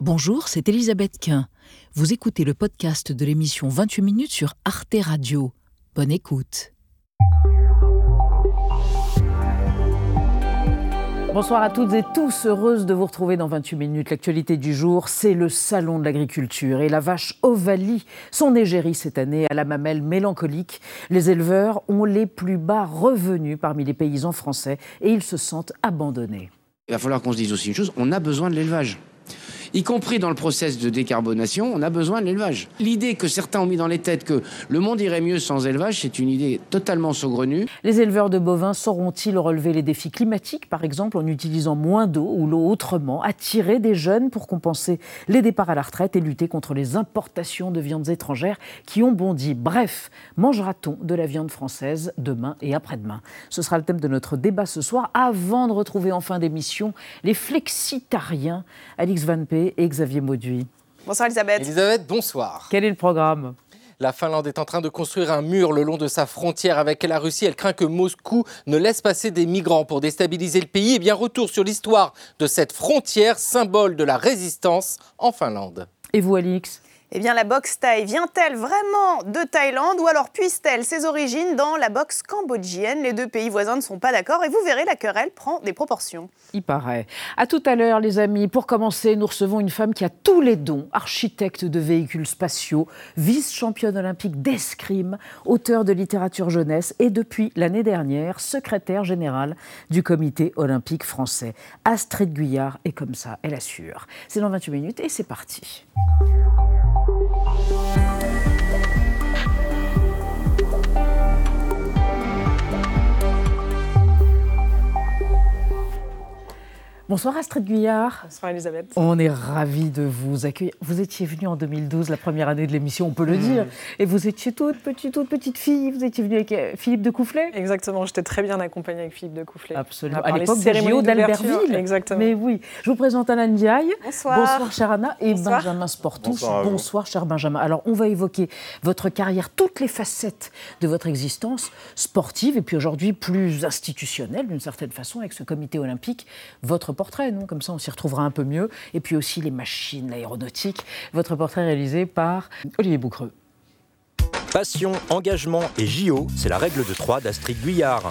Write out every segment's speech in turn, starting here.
Bonjour, c'est Elisabeth Quint. Vous écoutez le podcast de l'émission 28 minutes sur Arte Radio. Bonne écoute. Bonsoir à toutes et tous, heureuse de vous retrouver dans 28 minutes. L'actualité du jour, c'est le salon de l'agriculture et la vache Ovalie, son égérie cette année à la mamelle mélancolique. Les éleveurs ont les plus bas revenus parmi les paysans français et ils se sentent abandonnés. Il va falloir qu'on se dise aussi une chose, on a besoin de l'élevage y compris dans le process de décarbonation, on a besoin de l'élevage. L'idée que certains ont mis dans les têtes que le monde irait mieux sans élevage, c'est une idée totalement saugrenue. Les éleveurs de bovins sauront-ils relever les défis climatiques, par exemple en utilisant moins d'eau ou l'eau autrement, attirer des jeunes pour compenser les départs à la retraite et lutter contre les importations de viandes étrangères qui ont bondi? Bref, mangera-t-on de la viande française demain et après-demain? Ce sera le thème de notre débat ce soir, avant de retrouver en fin d'émission les flexitariens. Alix Van P et Xavier Mauduit. Bonsoir Elisabeth. Elisabeth, bonsoir. Quel est le programme? La Finlande est en train de construire un mur le long de sa frontière avec la Russie. Elle craint que Moscou ne laisse passer des migrants pour déstabiliser le pays. Et eh bien, retour sur l'histoire de cette frontière, symbole de la résistance en Finlande. Et vous, Alix? Eh bien, la boxe thaï vient-elle vraiment de Thaïlande ou alors puise-t-elle ses origines dans la boxe cambodgienne? Les deux pays voisins ne sont pas d'accord et vous verrez, la querelle prend des proportions. Il paraît. À tout à l'heure, les amis. Pour commencer, nous recevons une femme qui a tous les dons architecte de véhicules spatiaux, vice-championne olympique d'escrime, auteur de littérature jeunesse et depuis l'année dernière, secrétaire générale du comité olympique français. Astrid Guyard est comme ça, elle assure. C'est dans 28 minutes et c'est parti. Bonsoir Astrid Guyard. Bonsoir Elisabeth. On est ravis de vous accueillir. Vous étiez venue en 2012, la première année de l'émission, on peut le dire. Et vous étiez toute petite, toute petite fille. Vous étiez venue avec euh, Philippe de Coufflet. Exactement, j'étais très bien accompagnée avec Philippe de Coufflet. Absolument. À l'époque des JO d'Albertville. Exactement. Mais oui. Je vous présente Alain Diaye. Bonsoir. Bonsoir cher Anna. Et Benjamin Sportouche. Bonsoir, Bonsoir cher Benjamin. Alors on va évoquer votre carrière, toutes les facettes de votre existence sportive et puis aujourd'hui plus institutionnelle d'une certaine façon avec ce comité olympique. Votre portrait, non? Comme ça, on s'y retrouvera un peu mieux. Et puis aussi les machines, l'aéronautique. Votre portrait réalisé par Olivier Boucreux. Passion, engagement et JO, c'est la règle de 3 d'Astrid Guyard.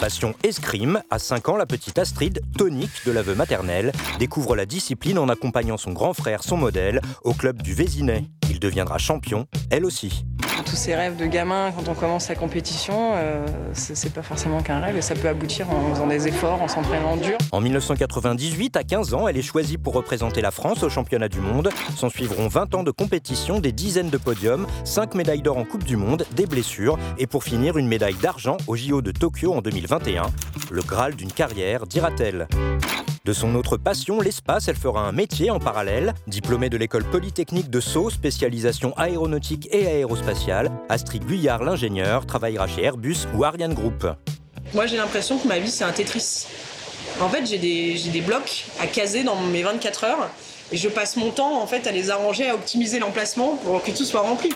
Passion escrime, à 5 ans, la petite Astrid, tonique de l'aveu maternel, découvre la discipline en accompagnant son grand frère, son modèle, au club du Vésinet. Il deviendra champion, elle aussi tous ces rêves de gamin, quand on commence la compétition, euh, c'est pas forcément qu'un rêve et ça peut aboutir en faisant des efforts, en s'entraînant dur. En 1998, à 15 ans, elle est choisie pour représenter la France au championnat du monde. S'en suivront 20 ans de compétition, des dizaines de podiums, 5 médailles d'or en Coupe du Monde, des blessures et pour finir une médaille d'argent au JO de Tokyo en 2021. Le Graal d'une carrière, dira-t-elle. De son autre passion, l'espace, elle fera un métier en parallèle. Diplômée de l'école polytechnique de Sceaux, spécialisation aéronautique et aérospatiale, Astrid Guyard, l'ingénieur, travaillera chez Airbus ou Ariane Group. Moi, j'ai l'impression que ma vie, c'est un Tetris. En fait, j'ai des, des blocs à caser dans mes 24 heures et je passe mon temps à les arranger, à optimiser l'emplacement pour que tout soit rempli.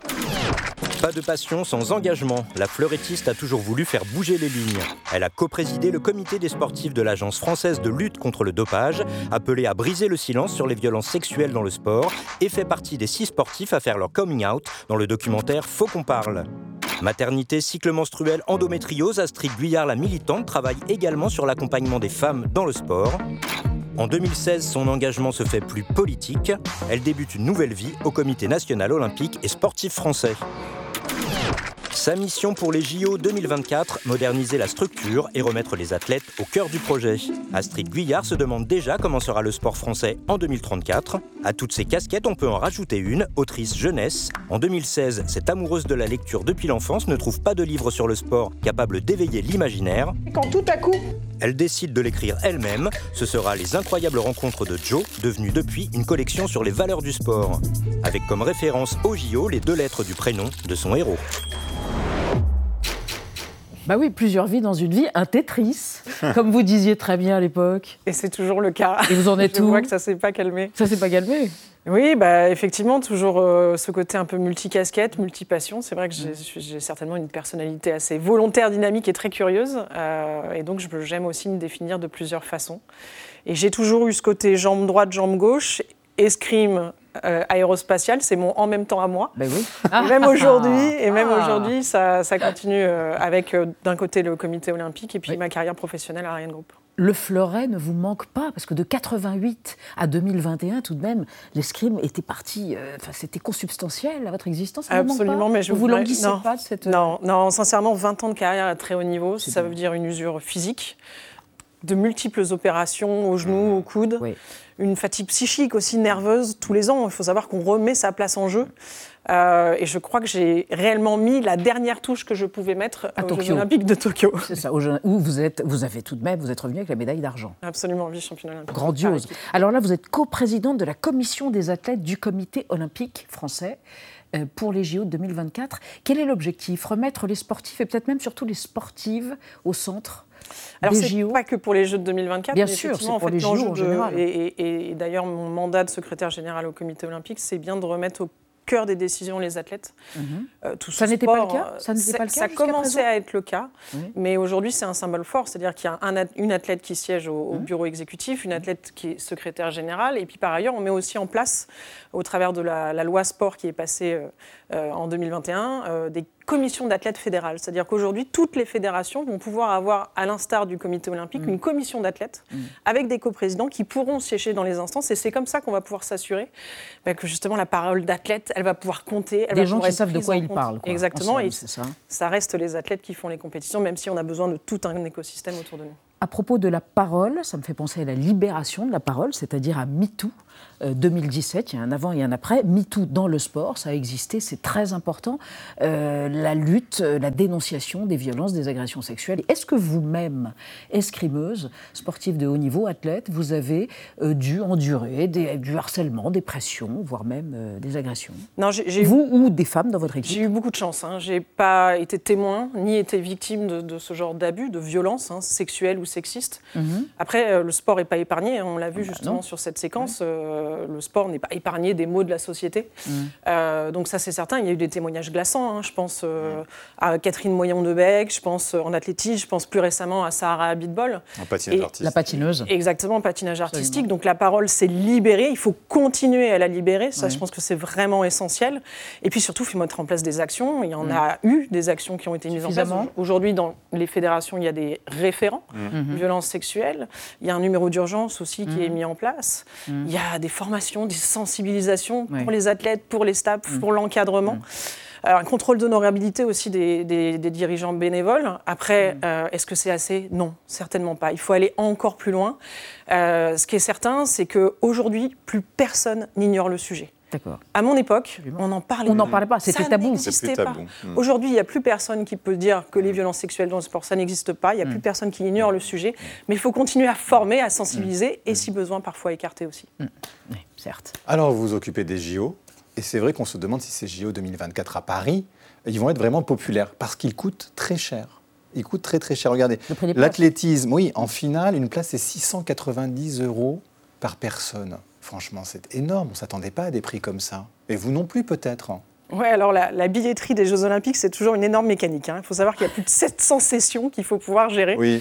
Pas de passion sans engagement. La fleurettiste a toujours voulu faire bouger les lignes. Elle a coprésidé le comité des sportifs de l'Agence française de lutte contre le dopage, appelé à briser le silence sur les violences sexuelles dans le sport, et fait partie des six sportifs à faire leur coming out dans le documentaire Faut qu'on parle. Maternité, cycle menstruel, endométriose, Astrid Guyard, la militante, travaille également sur l'accompagnement des femmes dans le sport. En 2016, son engagement se fait plus politique. Elle débute une nouvelle vie au Comité national olympique et sportif français. Sa mission pour les JO 2024, moderniser la structure et remettre les athlètes au cœur du projet. Astrid Guyard se demande déjà comment sera le sport français en 2034. À toutes ces casquettes, on peut en rajouter une, autrice jeunesse. En 2016, cette amoureuse de la lecture depuis l'enfance ne trouve pas de livre sur le sport capable d'éveiller l'imaginaire. Quand tout à coup, elle décide de l'écrire elle-même. Ce sera Les incroyables rencontres de Joe, devenue depuis une collection sur les valeurs du sport. Avec comme référence au JO les deux lettres du prénom de son héros. Bah oui, plusieurs vies dans une vie, un Tetris, comme vous disiez très bien à l'époque. Et c'est toujours le cas. Et vous en êtes Je où vois que ça s'est pas calmé. Ça s'est pas calmé Oui, bah effectivement, toujours euh, ce côté un peu multicasquette, multipassion. C'est vrai que j'ai certainement une personnalité assez volontaire, dynamique et très curieuse. Euh, et donc j'aime aussi me définir de plusieurs façons. Et j'ai toujours eu ce côté jambe droite, jambe gauche escrime, euh, aérospatiale, c'est mon en même temps à moi. Ben oui. Et même aujourd'hui, et même Ah. aujourd'hui, ça, ça continue euh, avec euh, d'un côté le comité olympique et puis ma carrière professionnelle à Ariane Group. Le fleuret ne vous manque pas, parce que de 88 à 2021, tout de même, l'escrime était parti, euh, enfin, c'était consubstantiel à votre existence. Absolument, mais je vous vous languissez non. pas de cette. Non, non, sincèrement, 20 ans de carrière à très haut niveau, ça veut dire une usure physique, de multiples opérations au genou, au coude, Oui. une fatigue psychique aussi nerveuse tous les ans. Il faut savoir qu'on remet sa place en jeu. Euh, et je crois que j'ai réellement mis la dernière touche que je pouvais mettre À aux Jeux Tokyo. Olympiques de Tokyo. C'est ça, où vous êtes, vous avez tout de même, vous êtes revenu avec la médaille d'argent. Absolument, vice-championne olympique. Grandiose. Alors là, vous êtes coprésidente de la commission des athlètes du comité olympique français euh, pour les JO de 2024. Quel est l'objectif? Remettre les sportifs et peut-être même surtout les sportives au centre Alors, des c'est JO pas que pour les Jeux de 2024. Bien mais sûr, effectivement, c'est pour en fait, les JO en de- général. Et, et- et d'ailleurs, mon mandat de secrétaire général au comité olympique, c'est bien de remettre au cœur des décisions les athlètes. Euh, tout Mhm. Ça n'était pas le sport, cas euh, Ça pas le cas Ça commençait à être le cas, Oui. mais aujourd'hui, c'est un symbole fort. C'est-à-dire qu'il y a un une athlète qui siège au, Mhm. au bureau exécutif, une athlète qui est secrétaire générale, et puis par ailleurs, on met aussi en place, au travers de la, la loi sport qui est passée euh, euh, en 2021, euh, des commissions d'athlètes fédérales. C'est-à-dire qu'aujourd'hui, toutes les fédérations vont pouvoir avoir, à l'instar du comité olympique, Mhm. une commission d'athlètes avec des coprésidents qui pourront siéger dans les instances. Et c'est comme ça qu'on va pouvoir s'assurer bah, que justement la parole d'athlète, elle va pouvoir compter. Elle Des va gens qui savent de quoi ils parlent. quoi, Exactement. en Et ça. ça reste les athlètes qui font les compétitions, même si on a besoin de tout un écosystème autour de nous. À propos de la parole, ça me fait penser à la libération de la parole, c'est-à-dire à MeToo. Euh, 2017, il y a un avant et un après. MeToo dans le sport, ça a existé, c'est très important. Euh, la lutte, euh, la dénonciation des violences, des agressions sexuelles. Est-ce que vous-même, escrimeuse, sportive de haut niveau, athlète, vous avez euh, dû endurer des- du harcèlement, des pressions, voire même euh, des agressions Non, j'ai j'ai eu Vous ou des femmes dans votre équipe J'ai eu beaucoup de chance. Hein. J'ai pas été témoin ni été victime de, de ce genre d'abus, de violence hein, sexuelle ou sexiste. Après, euh, le sport n'est pas épargné. hein. On l'a vu justement Mhm. Ah bah non. sur cette séquence. Euh, le sport n'est pas épargné des maux de la société. Mhm. Euh, donc ça, c'est certain. Il y a eu des témoignages glaçants. hein. Je pense euh, à Catherine Moyon-Debec. Je pense euh, en athlétisme. Je pense plus récemment à Sahara Abitbol. En patinage Et artistique. La patineuse Exactement, patinage artistique. Donc la parole s'est libérée. Il faut continuer à la libérer. Ça, je pense que c'est vraiment essentiel. Et puis surtout, il faut mettre en place des actions. Il y en a eu des actions qui ont été mises en place. Aujourd'hui, dans les fédérations, il y a des référents violences sexuelles. Il y a un numéro d'urgence aussi qui est mis en place. Il y a des formations, des sensibilisations pour les athlètes, pour les staffs, pour l'encadrement. Euh, un contrôle d'honorabilité aussi des, des- des dirigeants bénévoles. Après, euh, est-ce que c'est assez? Non, certainement pas. Il faut aller encore plus loin. Euh, ce qui est certain, c'est qu'aujourd'hui, plus personne n'ignore le sujet. D'accord. À mon époque, on n'en parlait On n'en pas. parlait pas, c'était Ça tabou. tabou. Mm. Aujourd'hui, il n'y a plus personne qui peut dire que les violences sexuelles dans le sport, ça n'existe pas. Il n'y a plus personne qui ignore le sujet. Mais il faut continuer à former, à sensibiliser et, si besoin, parfois écarter aussi. Oui, certes. Alors, vous vous occupez des JO, et c'est vrai qu'on se demande si ces JO 2024 à Paris, ils vont être vraiment populaires, parce qu'ils coûtent très cher. Ils coûtent très très cher. Regardez, l'athlétisme, oui, en finale, une place c'est 690 euros par personne. Franchement, c'est énorme. On ne s'attendait pas à des prix comme ça. Et vous non plus, peut-être. hein. Ouais, alors la, la billetterie des Jeux Olympiques, c'est toujours une énorme mécanique. hein. Il faut savoir qu'il y a plus de 700 sessions qu'il faut pouvoir gérer. Oui.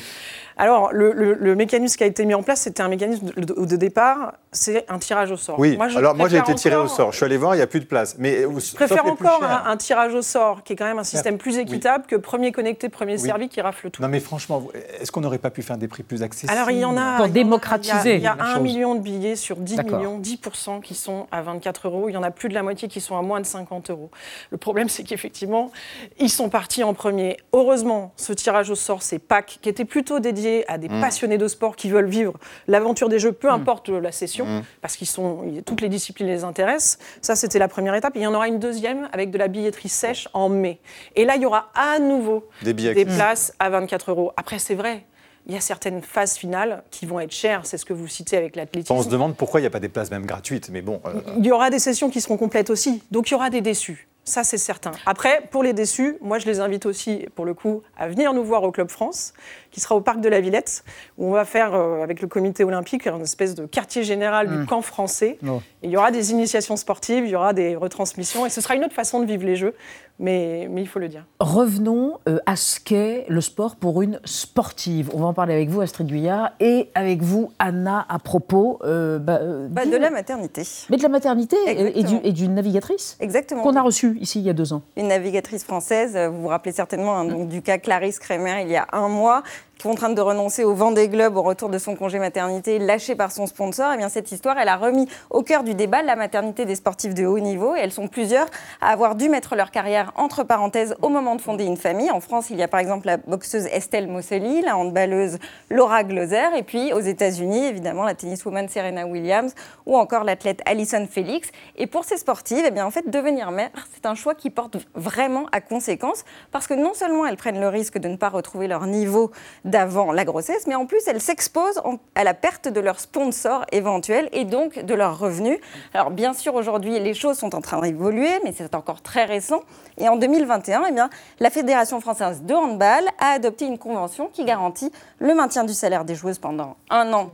Alors, le, le- le mécanisme qui a été mis en place, c'était un mécanisme de, de- de départ, c'est un tirage au sort. Oui. je Alors, moi, j'ai été tiré au sort. Je suis allé voir, il n'y a plus de place. Mais vous- Je préfère encore un, un tirage au sort, qui est quand même un système plus équitable que premier connecté, premier servi qui rafle tout. Non, mais franchement, est-ce qu'on n'aurait pas pu faire des prix plus accessibles? Alors il y en a. Pour il y en a- démocratiser Il y a, un million de billets sur 10 D'accord. millions, 10% qui sont à 24 euros. Il y en a plus de la moitié qui sont à moins de 50 euros. Le problème, c'est qu'effectivement, ils sont partis en premier. Heureusement, ce tirage au sort, c'est Pâques, qui était plutôt dédié à des passionnés de sport qui veulent vivre l'aventure des Jeux, peu importe la session, parce qu'ils sont toutes les disciplines les intéressent. Ça, c'était la première étape. Et il y en aura une deuxième avec de la billetterie sèche en mai. Et là, il y aura à nouveau Des des places à 24 euros. Après, c'est vrai. Il y a certaines phases finales qui vont être chères, c'est ce que vous citez avec l'athlétisme. On se demande pourquoi il n'y a pas des places même gratuites. Mais bon, euh, Il y aura des sessions qui seront complètes aussi, donc il y aura des déçus. Ça, c'est certain. Après, pour les déçus, moi, je les invite aussi, pour le coup, à venir nous voir au Club France, qui sera au Parc de la Villette, où on va faire, euh, avec le comité olympique, une espèce de quartier général du camp français. Oh. Il y aura des initiations sportives, il y aura des retransmissions, et ce sera une autre façon de vivre les Jeux, mais, mais il faut le dire. Revenons euh, à ce qu'est le sport pour une sportive. On va en parler avec vous, Astrid Guyard, et avec vous, Anna, à propos euh, bah, euh, Bah, de la maternité. mais de la maternité et- d'une navigatrice Exactement. qu'on a reçue ici il y a deux ans. Une navigatrice française, vous vous rappelez certainement hein, donc, du cas Clarisse Kremer il y a un mois, contrainte de renoncer au Vendée Globe au retour de son congé maternité, lâchée par son sponsor. Et bien cette histoire, elle a remis au cœur du débat la maternité des sportifs de haut niveau. Et elles sont plusieurs à avoir dû mettre leur carrière entre parenthèses au moment de fonder une famille. En France, il y a par exemple la boxeuse Estelle Mosseli, la handballeuse Laura Gloser, et puis aux États-Unis, évidemment, la tenniswoman Serena Williams ou encore l'athlète Alison Felix. Et pour ces sportives, eh bien, en fait, devenir mère, c'est un choix qui porte vraiment à conséquence parce que non seulement elles prennent le risque de ne pas retrouver leur niveau d'avant la grossesse, mais en plus elles s'exposent en- à la perte de leur sponsor éventuel et donc de leurs revenus. Alors bien sûr, aujourd'hui, les choses sont en train d'évoluer, mais c'est encore très récent. Et en 2021, eh bien, la Fédération française de handball a adopté une convention qui garantit le maintien du salaire des joueuses pendant un an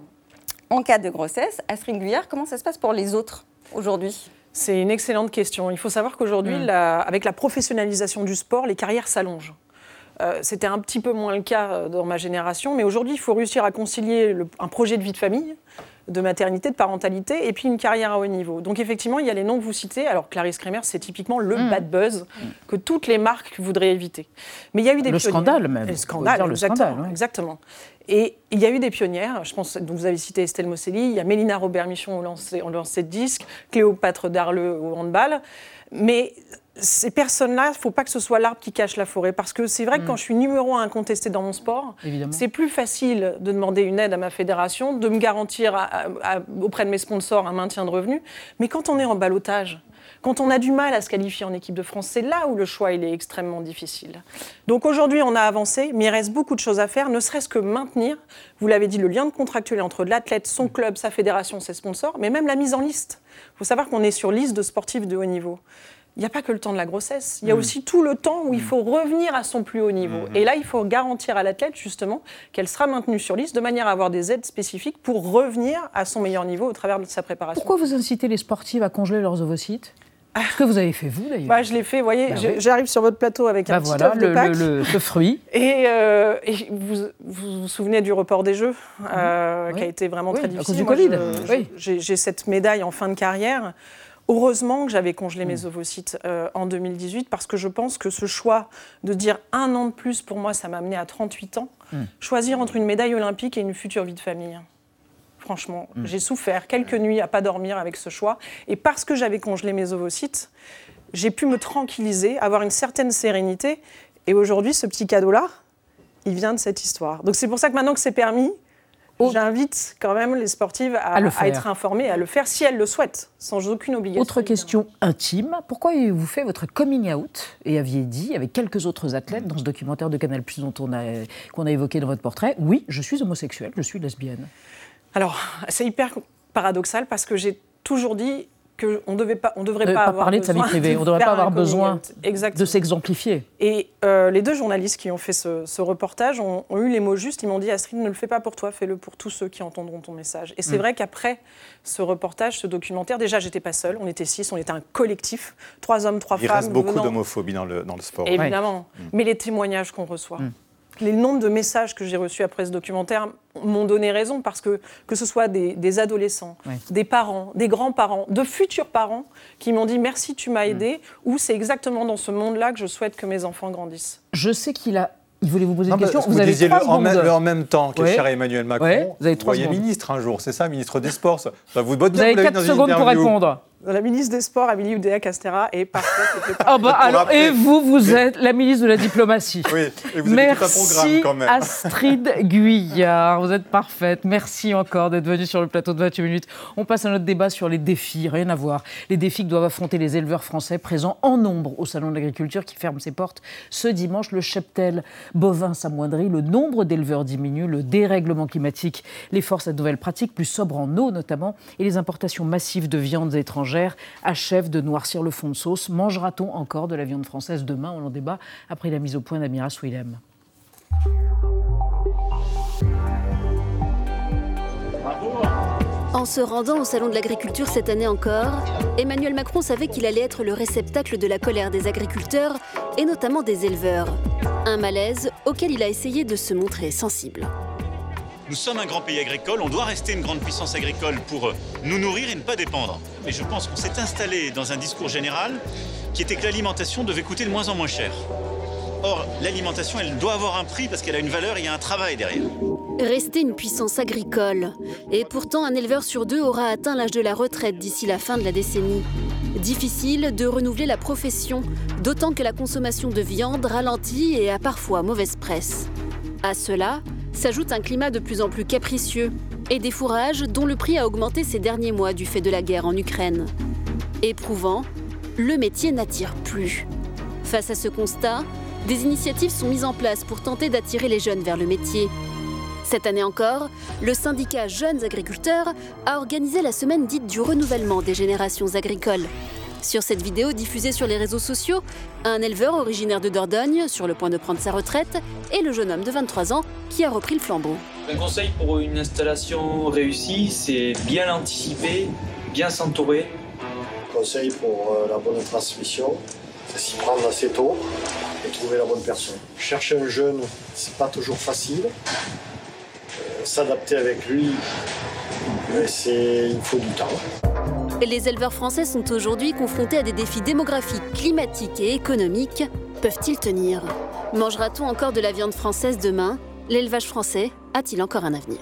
en cas de grossesse. Astrid Guyard, comment ça se passe pour les autres aujourd'hui? C'est une excellente question. Il faut savoir qu'aujourd'hui, la- avec la professionnalisation du sport, les carrières s'allongent. Euh, C'était un petit peu moins le cas euh, dans ma génération, mais aujourd'hui, il faut réussir à concilier le- un projet de vie de famille, de maternité, de parentalité, et puis une carrière à haut niveau. Donc effectivement, il y a les noms que vous citez. Alors Clarisse Kremer, c'est typiquement le bad buzz que toutes les marques voudraient éviter. Mais il y a eu des Le scandale même. Le scandale, le exactement, scandale, ouais. exactement. Et il y a eu des pionnières, je pense, donc vous avez cité Estelle Mosselli, il y a Mélina Robert-Michon au lancer, au lancer de disque, Cléopâtre Darleux au handball. Mais ces personnes-là, il ne faut pas que ce soit l'arbre qui cache la forêt. Parce que c'est vrai que quand je suis numéro un incontesté dans mon sport, Mm. C'est plus facile de demander une aide à ma fédération, de me garantir à- à- à- auprès de mes sponsors un maintien de revenus. Mais quand on est en balotage, quand on a du mal à se qualifier en équipe de France, c'est là où le choix il est extrêmement difficile. Donc aujourd'hui, on a avancé, mais il reste beaucoup de choses à faire, ne serait-ce que maintenir, vous l'avez dit, le lien de contractuel entre l'athlète, son club, sa fédération, ses sponsors, mais même la mise en liste. Il faut savoir qu'on est sur liste de sportifs de haut niveau. Il n'y a pas que le temps de la grossesse, il y a aussi tout le temps où il faut revenir à son plus haut niveau. Et là, il faut garantir à l'athlète, justement, qu'elle sera maintenue sur liste de manière à avoir des aides spécifiques pour revenir à son meilleur niveau au travers de sa préparation. Pourquoi vous incitez les sportives à congeler leurs ovocytes? Ce que vous avez fait vous d'ailleurs. Bah, je l'ai fait, vous voyez, Bah oui. j'arrive sur votre plateau avec un Bah petit voilà, œuf de le, Pâques. le- le- ce fruit. Et, euh, et vous, vous vous souvenez du report des Jeux, euh. Oui. qui a été vraiment Oui, très à difficile. cause du Moi, Covid. j'ai cette médaille en fin de carrière. Heureusement que j'avais congelé mes ovocytes euh, en 2018 parce que je pense que ce choix de dire un an de plus, pour moi, ça m'a amené à 38 ans. Choisir entre une médaille olympique et une future vie de famille. Franchement, j'ai souffert quelques nuits à pas dormir avec ce choix. Et parce que j'avais congelé mes ovocytes, j'ai pu me tranquilliser, avoir une certaine sérénité. Et aujourd'hui, ce petit cadeau-là, il vient de cette histoire. Donc c'est pour ça que maintenant que c'est permis, j'invite quand même les sportives à, À le à faire. être informées, à le faire si elles le souhaitent, sans aucune obligation. Autre question intime, pourquoi avez-vous fait votre coming out et aviez dit, avec quelques autres athlètes, dans ce documentaire de Canal+, dont on a, qu'on a évoqué dans votre portrait, oui, je suis homosexuelle, je suis lesbienne. Alors, c'est hyper paradoxal parce que j'ai toujours dit qu'on devait pas, on devrait Ne pas, pas avoir parler de sa vie besoin privée, on devrait faire pas avoir besoin. De s'exemplifier. Et euh, les deux journalistes qui ont fait ce, ce reportage ont, ont eu les mots justes. Ils m'ont dit Astrid, ne le fais pas pour toi, fais-le pour tous ceux qui entendront ton message. Et c'est Mm. vrai qu'après ce reportage, ce documentaire, déjà, j'étais pas seule. On était six, on était un collectif, trois hommes, trois Il femmes. reste beaucoup d'homophobie dans le, dans le sport. Évidemment. Mais les témoignages qu'on reçoit. Les nombres de messages que j'ai reçus après ce documentaire m'ont donné raison parce que que ce soit des, des adolescents, des parents, des grands-parents, de futurs parents qui m'ont dit merci tu m'as aidé ou c'est exactement dans ce monde-là que je souhaite que mes enfants grandissent. Je sais qu'il a... Il voulait vous poser Non, une question. vous, avez disiez le trois en, même, le en même temps, qui Ouais. cher Emmanuel Macron. Ouais, vous avez trois voyez secondes. ministre un jour, c'est ça, ministre des Sports? Ça, vous botte Vous bien, avez vous l'avez 4 dans une secondes pour répondre. La ministre des Sports, Amélie Oudéa-Castera, est parfaite. Ah bah alors, et vous, vous êtes la ministre de la diplomatie. Oui, et vous avez tout un programme Merci quand même. Astrid Guyard, vous êtes parfaite. Merci encore d'être venue sur le plateau de 28 minutes. On passe à notre débat sur les défis, rien à voir. Les défis que doivent affronter les éleveurs français présents en nombre au Salon de l'agriculture qui ferme ses portes ce dimanche. Le cheptel bovin s'amoindrit, le nombre d'éleveurs diminue, le dérèglement climatique les force à de nouvelles pratiques plus sobres en eau notamment et les importations massives de viandes étrangères achèvent de noircir le fond de sauce. Mangera-t-on encore de la viande française demain? On en débat après la mise au point d'Amira Swilem. En se rendant au Salon de l'Agriculture cette année encore, Emmanuel Macron savait qu'il allait être le réceptacle de la colère des agriculteurs et notamment des éleveurs. Un malaise auquel il a essayé de se montrer sensible. Nous sommes un grand pays agricole, on doit rester une grande puissance agricole pour nous nourrir et ne pas dépendre. Mais je pense qu'on s'est installé dans un discours général qui était que l'alimentation devait coûter de moins en moins cher. Or, l'alimentation, elle doit avoir un prix parce qu'elle a une valeur et il y a un travail derrière. Rester une puissance agricole. Et pourtant, un éleveur sur deux aura atteint l'âge de la retraite d'ici la fin de la décennie. Difficile de renouveler la profession, d'autant que la consommation de viande ralentit et a parfois mauvaise presse. À cela s'ajoute un climat de plus en plus capricieux et des fourrages dont le prix a augmenté ces derniers mois du fait de la guerre en Ukraine. Éprouvant, le métier n'attire plus. Face à ce constat, des initiatives sont mises en place pour tenter d'attirer les jeunes vers le métier. Cette année encore, le syndicat Jeunes Agriculteurs a organisé la semaine dite du renouvellement des générations agricoles. Sur cette vidéo diffusée sur les réseaux sociaux, un éleveur originaire de Dordogne, sur le point de prendre sa retraite, et le jeune homme de 23 ans qui a repris le flambeau. Un conseil pour une installation réussie, c'est bien l'anticiper, bien s'entourer. Conseil pour euh, la bonne transmission, c'est s'y prendre assez tôt et trouver la bonne personne. Chercher un jeune, c'est pas toujours facile. Euh, S'adapter avec lui, il faut du temps. Les éleveurs français sont aujourd'hui confrontés à des défis démographiques, climatiques et économiques. Peuvent-ils tenir? Mangera-t-on encore de la viande française demain? L'élevage français a-t-il encore un avenir?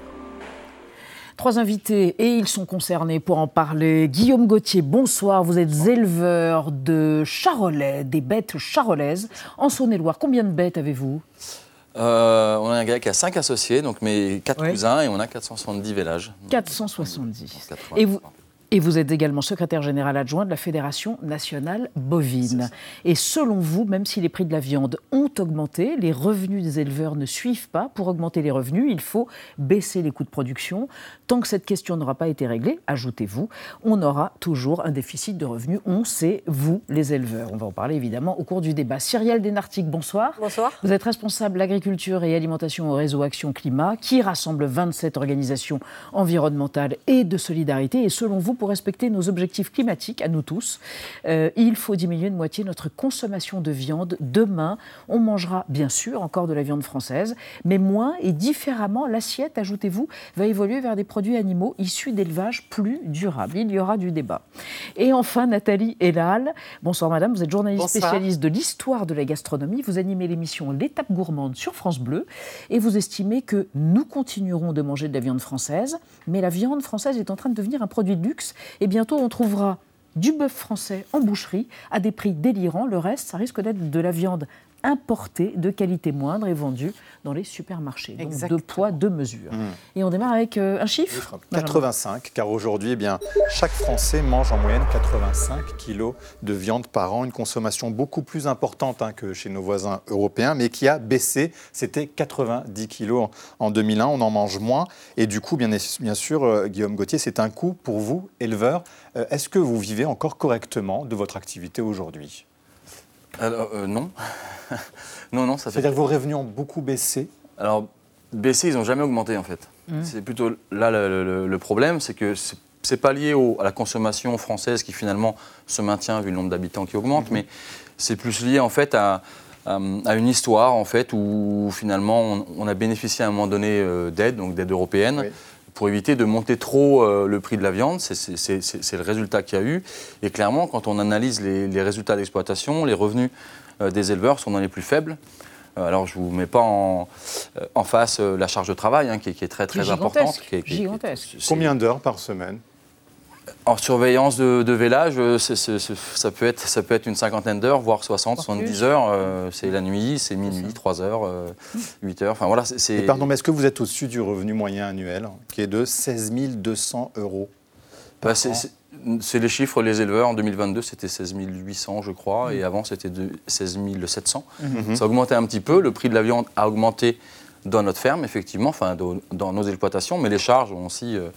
Trois invités et ils sont concernés pour en parler. Guillaume Gauthier, bonsoir. Vous êtes éleveur de charolais, des bêtes charolaises en Saône-et-Loire. Combien de bêtes avez-vous? Euh, on a un grec qui a 5 associés, donc mes 4 cousins, et on a 470 vélages. 470. 80. Et vous, et vous êtes également secrétaire général adjoint de la Fédération nationale bovine. Et selon vous, même si les prix de la viande ont augmenté, les revenus des éleveurs ne suivent pas. Pour augmenter les revenus, il faut baisser les coûts de production. Tant que cette question n'aura pas été réglée, ajoutez-vous, on aura toujours un déficit de revenus. On sait, vous, les éleveurs. On va en parler évidemment au cours du débat. Cyrielle Denartic, bonsoir. Bonsoir. Vous êtes responsable agriculture et alimentation au réseau Action Climat, qui rassemble 27 organisations environnementales et de solidarité. Et selon vous, pour respecter nos objectifs climatiques, à nous tous, euh, il faut diminuer de moitié notre consommation de viande. Demain, on mangera bien sûr encore de la viande française, mais moins et différemment. L'assiette, ajoutez-vous, va évoluer vers des produits animaux issus d'élevages plus durables. Il y aura du débat. Et enfin, Nathalie Elal. Bonsoir madame, vous êtes journaliste Bonsoir. spécialiste de l'histoire de la gastronomie. Vous animez l'émission L'étape gourmande sur France Bleu et vous estimez que nous continuerons de manger de la viande française, mais la viande française est en train de devenir un produit de luxe et bientôt on trouvera du bœuf français en boucherie à des prix délirants. Le reste, ça risque d'être de la viande importée de qualité moindre et vendue dans les supermarchés. Donc deux poids, deux mesures. Mmh. Et on démarre avec euh, un chiffre. Benjamin. 85, car aujourd'hui, eh bien, chaque Français mange en moyenne 85 kilos de viande par an, une consommation beaucoup plus importante hein, que chez nos voisins européens, mais qui a baissé. C'était 90 kilos en, en 2001, on en mange moins. Et du coup, bien, bien sûr, euh, Guillaume Gauthier, c'est un coût pour vous, éleveur. Euh, Est-ce que vous vivez encore correctement de votre activité aujourd'hui? Alors, euh, non. non, non, ça fait. C'est-à-dire que vos revenus ont beaucoup baissé Alors, baissé, ils n'ont jamais augmenté en fait. Mhm. C'est plutôt là le, le- le problème, c'est que c'est- pas lié au- à la consommation française qui finalement se maintient vu le nombre d'habitants qui augmente, mais c'est plus lié en fait à, à- à une histoire en fait où finalement on, on a bénéficié à un moment donné euh, d'aide, donc d'aide européenne. Pour éviter de monter trop euh, le prix de la viande, C'est- le résultat qu'il y a eu. Et clairement, quand on analyse les, les résultats d'exploitation, les revenus euh, des éleveurs sont dans les plus faibles. Euh, Alors, je ne vous mets pas en, en face euh, la charge de travail, hein, qui, est- qui est très, Qui est très importante. qui est- qui est- gigantesque. Combien d'heures par semaine En surveillance de, de vélage, euh, c'est- c'est- c'est- ça, peut être, ça peut être une cinquantaine d'heures, voire 60, 70 heures. euh, c'est la nuit, c'est minuit, 3 heures, euh, 8 heures. Enfin, voilà, c'est- c'est... Et pardon, mais est-ce que vous êtes au-dessus du revenu moyen annuel, qui est de 16 200 euros? Bah, c'est- c'est- c'est les chiffres, les éleveurs, en 2022, c'était 16 800, je crois, et avant, c'était de 16 700. Mhm. Ça a augmenté un petit peu, le prix de la viande a augmenté dans notre ferme, effectivement, enfin, dans, dans nos exploitations, mais les charges ont aussi euh, euh,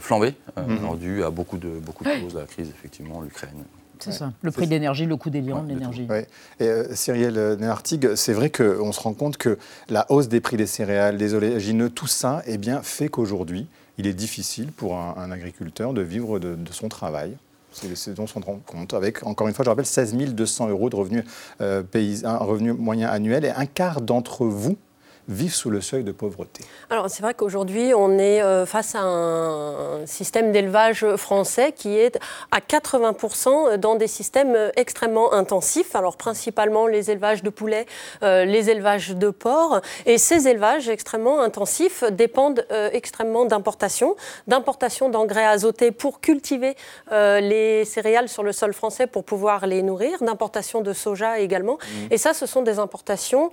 flambé, euh, alors dû à beaucoup de, beaucoup de choses, la crise, effectivement, l'Ukraine. C'est ça. Le prix de l'énergie, le coût délirant de l'énergie. Ouais. Et euh, Cyrielle euh, Néartig, c'est vrai qu'on se rend compte que la hausse des prix des céréales, des oléagineux, tout ça eh bien, fait qu'aujourd'hui, il est difficile pour un, un agriculteur de vivre de, de son travail. C'est ce dont on se rend compte. Avec, encore une fois, je rappelle, 16 200 euros de revenus euh, paysans, un revenu moyen annuel. Et un quart d'entre vous vivent sous le seuil de pauvreté. Alors c'est vrai qu'aujourd'hui on est euh, face à un système d'élevage français qui est à 80% dans des systèmes euh, extrêmement intensifs, alors principalement les élevages de poulets, euh, les élevages de porcs, et ces élevages extrêmement intensifs dépendent extrêmement d'importation, d'importation d'engrais azotés pour cultiver les céréales sur le sol français pour pouvoir les nourrir, d'importation de soja également, et ça ce sont des importations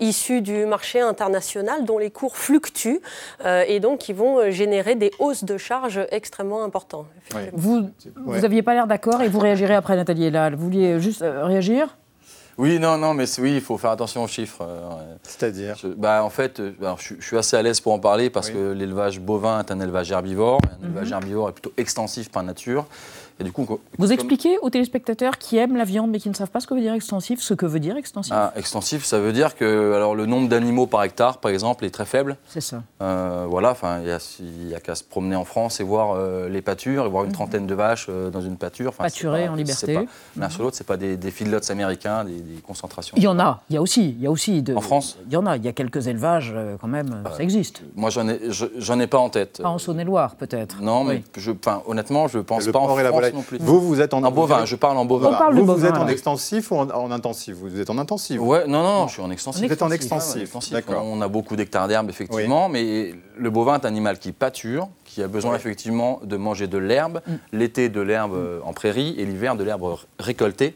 issues du marché international dont les cours fluctuent euh, et donc qui vont euh, générer des hausses de charges extrêmement importantes. Vous vous n'aviez pas l'air d'accord et vous réagirez après, Nathalie. Là, vous vouliez juste euh, réagir? Oui, non, non, mais oui, il faut faire attention aux chiffres. C'est-à-dire? bah, En fait, alors, je, je suis assez à l'aise pour en parler parce que l'élevage bovin est un élevage herbivore. Un élevage Mhm. herbivore est plutôt extensif par nature. Et du coup, co- Vous expliquez aux téléspectateurs qui aiment la viande mais qui ne savent pas ce que veut dire extensif, ce que veut dire extensif Ah, extensif, ça veut dire que alors, le nombre d'animaux par hectare, par exemple, est très faible. C'est ça. Euh, voilà, enfin, il y a, qu'à se promener en France et voir euh, les pâtures, et voir une trentaine de vaches euh, dans une pâture. Pas- en c'est liberté. pas- L'un sur l'autre, c'est pas des, des feedlots américains, des, des concentrations. Il y en a, il y a aussi, il y a aussi de, En France Il y en a, il y a quelques élevages euh, quand même, ça existe. Moi, j'en ai, j'en ai pas en tête. Pas en Saône-et-Loire peut-être. Non, mais Oui. je, enfin, honnêtement, je pense Le pas en porc et la France volaille. non plus. Vous, vous êtes en, bovin. Je parle en bovin. On parle de vous, vous bovin, êtes en là. extensif ou en, en intensif? Vous êtes en intensif Ouais, non, non, je suis en extensif. Vous êtes en Ouais, extensif, extensif. d'accord. On a beaucoup d'hectares d'herbe, effectivement, mais le bovin est un animal qui pâture, qui a besoin Ouais. effectivement de manger de l'herbe, l'été de l'herbe euh, en prairie et l'hiver de l'herbe récoltée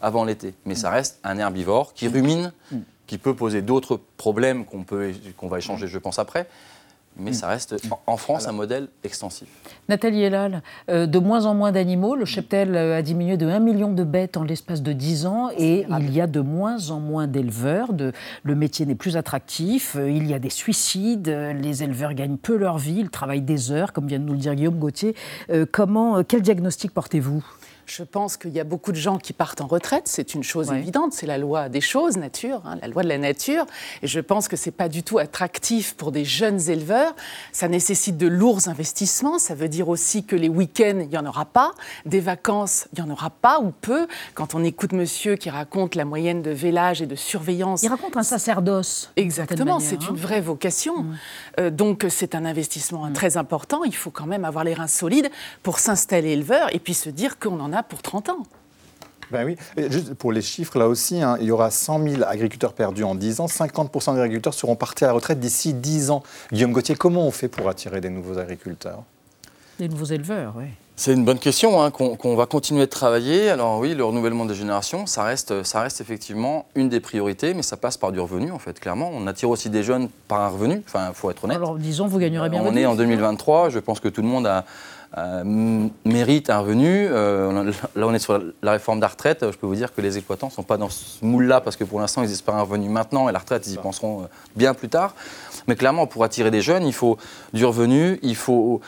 avant l'été. Mais ça reste un herbivore qui rumine, qui peut poser d'autres problèmes qu'on peut, qu'on va échanger, je pense, après. Mais ça reste en- en France un modèle extensif. Nathalie Elal, euh, de moins en moins d'animaux. Le cheptel euh, a diminué de 1 million de bêtes en l'espace de 10 ans et il y a de moins en moins d'éleveurs. De, le métier n'est plus attractif. euh, il y a des suicides. euh, les éleveurs gagnent peu leur vie. Ils travaillent des heures, comme vient de nous le dire Guillaume Gauthier. Euh, comment, euh, quel diagnostic portez-vous? Je pense qu'il y a beaucoup de gens qui partent en retraite, c'est une chose Ouais. évidente, c'est la loi des choses, nature, hein, la loi de la nature. Et je pense que c'est pas du tout attractif pour des jeunes éleveurs. Ça nécessite de lourds investissements. Ça veut dire aussi que les week-ends, il y en aura pas, des vacances, il y en aura pas ou peu. Quand on écoute Monsieur qui raconte la moyenne de vélage et de surveillance, Il raconte un sacerdoce. Exactement, c'est hein. une vraie vocation. Euh, donc c'est un investissement très important. Il faut quand même avoir les reins solides pour s'installer éleveur et puis se dire qu'on en a pour 30 ans. Ben oui, Et juste pour les chiffres, là aussi, hein, il y aura 100 000 agriculteurs perdus en 10 ans, 50% des agriculteurs seront partis à la retraite d'ici 10 ans. Guillaume Gauthier, comment on fait pour attirer des nouveaux agriculteurs? Des nouveaux éleveurs, oui. C'est une bonne question hein, qu'on va continuer de travailler. Alors oui, le renouvellement des générations, ça reste, ça reste effectivement une des priorités, mais ça passe par du revenu en fait, clairement. On attire aussi des jeunes par un revenu, enfin, il faut être honnête. Alors disons, vous gagnerez bien on est en 2023, je pense que tout le monde a, m- mérite un revenu. Euh, là, on est sur la, réforme de la retraite. Je peux vous dire que les exploitants ne sont pas dans ce moule-là parce que pour l'instant, ils espèrent un revenu maintenant et la retraite, ils y penseront euh, bien plus tard. Mais clairement, pour attirer des jeunes, il faut du revenu, il faut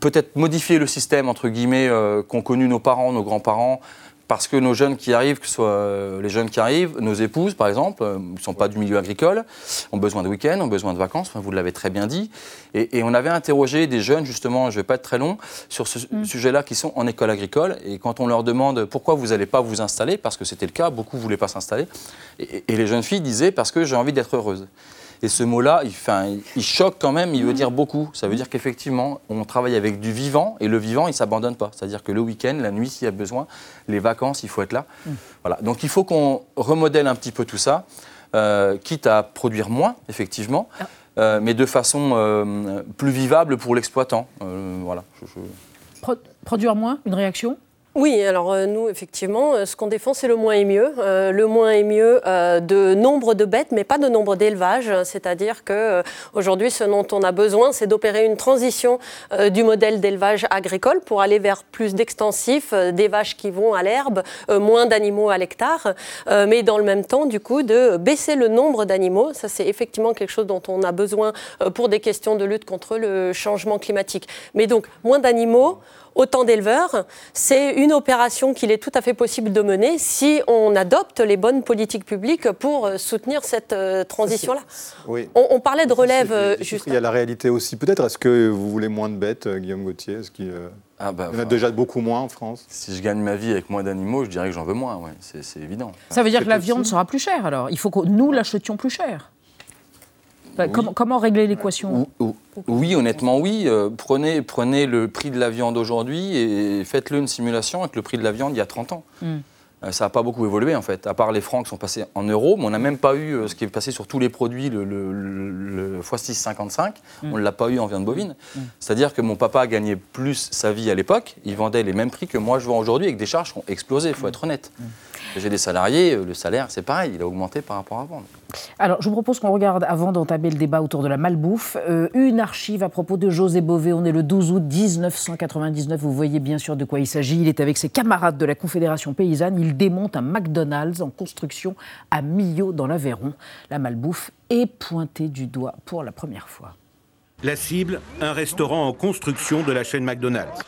peut-être modifier le système, entre guillemets, euh, qu'ont connu nos parents, nos grands-parents, parce que nos jeunes qui arrivent, que ce soit euh, les jeunes qui arrivent, nos épouses, par exemple, euh, ne sont pas du milieu agricole, ont besoin de week-ends, ont besoin de vacances, enfin, vous l'avez très bien dit. Et, et on avait interrogé des jeunes, justement, je ne vais pas être très long, sur ce sujet-là, qui sont en école agricole. Et quand on leur demande pourquoi vous n'allez pas vous installer, parce que c'était le cas, beaucoup ne voulaient pas s'installer, et, et les jeunes filles disaient parce que j'ai envie d'être heureuse. Et ce mot-là, il, il- il choque quand même, il veut dire beaucoup. Ça veut dire qu'effectivement, on travaille avec du vivant, et le vivant, il ne s'abandonne pas. C'est-à-dire que le week-end, la nuit, s'il y a besoin, les vacances, il faut être là. Voilà. Donc il faut qu'on remodèle un petit peu tout ça, euh, quitte à produire moins, effectivement, euh, mais de façon euh, plus vivable pour l'exploitant. Voilà. Je- je- Pro- produire moins, une réaction? Oui, alors euh, nous, effectivement, euh, ce qu'on défend, c'est le moins et mieux. Euh, le moins et mieux de nombre de bêtes, mais pas de nombre d'élevages. C'est-à-dire que aujourd'hui, ce dont on a besoin, c'est d'opérer une transition du modèle d'élevage agricole pour aller vers plus d'extensifs, des vaches qui vont à l'herbe, moins d'animaux à l'hectare, mais dans le même temps, du coup, de baisser le nombre d'animaux. Ça, c'est effectivement quelque chose dont on a besoin pour des questions de lutte contre le changement climatique. Mais donc, moins d'animaux autant d'éleveurs, c'est une opération qu'il est tout à fait possible de mener si on adopte les bonnes politiques publiques pour euh, soutenir cette euh, transition-là. Oui. On, on parlait de relève, euh, juste. Il y a la réalité aussi. Peut-être, est-ce que vous voulez moins de bêtes, Guillaume Gauthier? Est-ce qu'il euh, Ah bah, il y en a enfin, déjà beaucoup moins en France? Si je gagne ma vie avec moins d'animaux, je dirais que j'en veux moins, ouais. c'est évident. Ça veut dire que la viande sera plus chère alors. Il faut que nous l'achetions plus cher. Enfin, comment, comment régler l'équation Ou- ou- Oui, honnêtement, oui. Euh, prenez, prenez le prix de la viande aujourd'hui et faites-le une simulation avec le prix de la viande il y a 30 ans. Hmm. Euh, Ça n'a pas beaucoup évolué en fait, à part les francs qui sont passés en euros, mais on n'a même pas eu euh, ce qui est passé sur tous les produits, le, le, le- le x6,55, Mm. on ne l'a pas eu en viande bovine. C'est-à-dire que mon papa gagnait plus sa vie à l'époque, il vendait les mêmes prix que moi je vends aujourd'hui avec des charges qui ont explosé, il faut être honnête. J'ai des salariés, euh, le salaire c'est pareil, il a augmenté par rapport à avant. Alors, je vous propose qu'on regarde, avant d'entamer le débat autour de la malbouffe, euh, une archive à propos de José Bové. On est le 12 août 1999. Vous voyez bien sûr de quoi il s'agit. Il est avec ses camarades de la Confédération paysanne. Il démonte un McDonald's en construction à Millau, dans l'Aveyron. La malbouffe est pointée du doigt pour la première fois. La cible, un restaurant en construction de la chaîne McDonald's.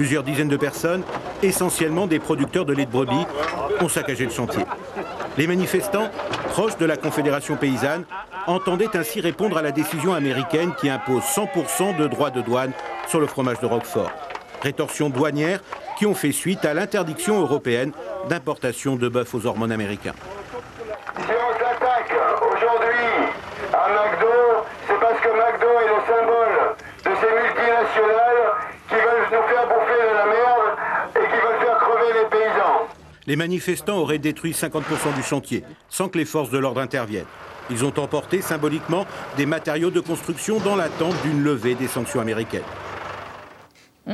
Plusieurs dizaines de personnes, essentiellement des producteurs de lait de brebis, ont saccagé le chantier. Les manifestants, proches de la Confédération paysanne, entendaient ainsi répondre à la décision américaine qui impose 100% de droits de douane sur le fromage de Roquefort. Rétorsions douanières qui ont fait suite à l'interdiction européenne d'importation de bœuf aux hormones américains. Si on s'attaque aujourd'hui à McDo, c'est parce que McDo est le symbole de ces multinationales qui veulent nous faire bouffer de la merde et qui veulent faire crever les paysans. Les manifestants auraient détruit 50% du chantier, sans que les forces de l'ordre interviennent. Ils ont emporté symboliquement des matériaux de construction dans l'attente d'une levée des sanctions américaines.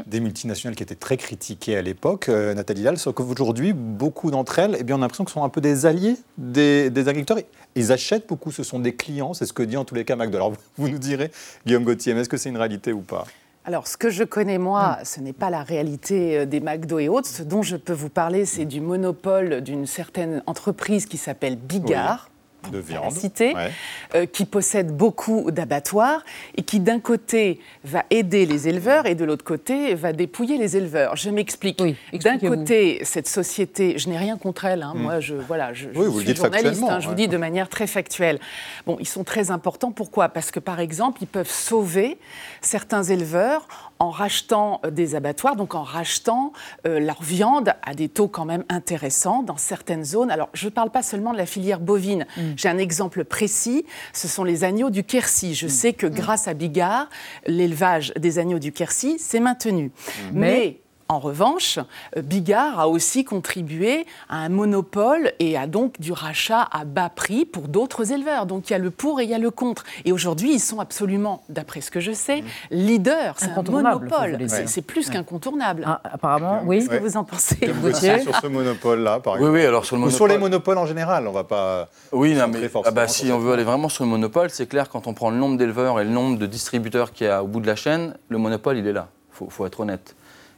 Des multinationales qui étaient très critiquées à l'époque, euh, Nathalie Dalle, sauf qu'aujourd'hui, beaucoup d'entre elles, eh bien, on a l'impression que sont un peu des alliés des, des agriculteurs. Ils achètent beaucoup, ce sont des clients, c'est ce que dit en tous les cas McDo. Alors, vous nous direz, Guillaume Gauthier, mais est-ce que c'est une réalité ou pas? Alors, ce que je connais, moi, ce n'est pas la réalité euh, des McDo et autres. Ce dont je peux vous parler, c'est du monopole d'une certaine entreprise qui s'appelle Bigard. De viande. cité, Ouais. euh, qui possède beaucoup d'abattoirs et qui d'un côté va aider les éleveurs et de l'autre côté va dépouiller les éleveurs. Je m'explique. d'un côté, cette société, je n'ai rien contre elle. hein, Mm. Moi, je voilà, je, je Oui, vous le suis dites journaliste. factuellement, hein, je vous dis de manière très factuelle. Bon, ils sont très importants. Pourquoi? Parce que par exemple, ils peuvent sauver certains éleveurs en rachetant euh, des abattoirs, donc en rachetant euh, leur viande à des taux quand même intéressants dans certaines zones. Alors, je ne parle pas seulement de la filière bovine. J'ai un exemple précis, ce sont les agneaux du Quercy. Je sais que grâce à Bigard, l'élevage des agneaux du Quercy s'est maintenu. Mais en revanche, euh, Bigard a aussi contribué à un monopole et à donc du rachat à bas prix pour d'autres éleveurs. Donc il y a le pour et il y a le contre. Et aujourd'hui, ils sont absolument, d'après ce que je sais, leaders. C'est un monopole. C'est plus Ouais. qu'incontournable. Ah, apparemment, oui. Qu'est-ce que vous en pensez Gauthier, sur ce monopole-là, par Oui, exemple oui, alors sur le Ou sur les monopole- monopoles en général, on va pas. Oui, non, mais ah bah, si on veut aller vraiment sur le monopole, c'est clair, quand on prend le nombre d'éleveurs et le nombre de distributeurs qu'il y a au bout de la chaîne, le monopole, il est là. Il faut, être honnête.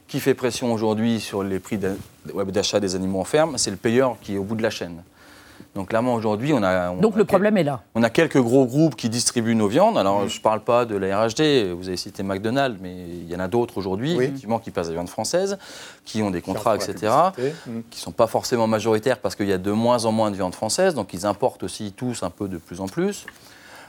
Qui fait pression aujourd'hui sur les prix d'achat des animaux en ferme C'est le payeur qui est au bout de la chaîne. Donc clairement, aujourd'hui, on a... on Donc a le quel- problème est là. On a quelques gros groupes qui distribuent nos viandes. Alors, je ne parle pas de la RHD, vous avez cité McDonald's, mais il y en a d'autres aujourd'hui, effectivement, qui passent des viandes françaises, qui ont des contrats, la etc., publicité. Mm. qui ne sont pas forcément majoritaires parce qu'il y a de moins en moins de viande française, donc ils importent aussi tous un peu de plus en plus.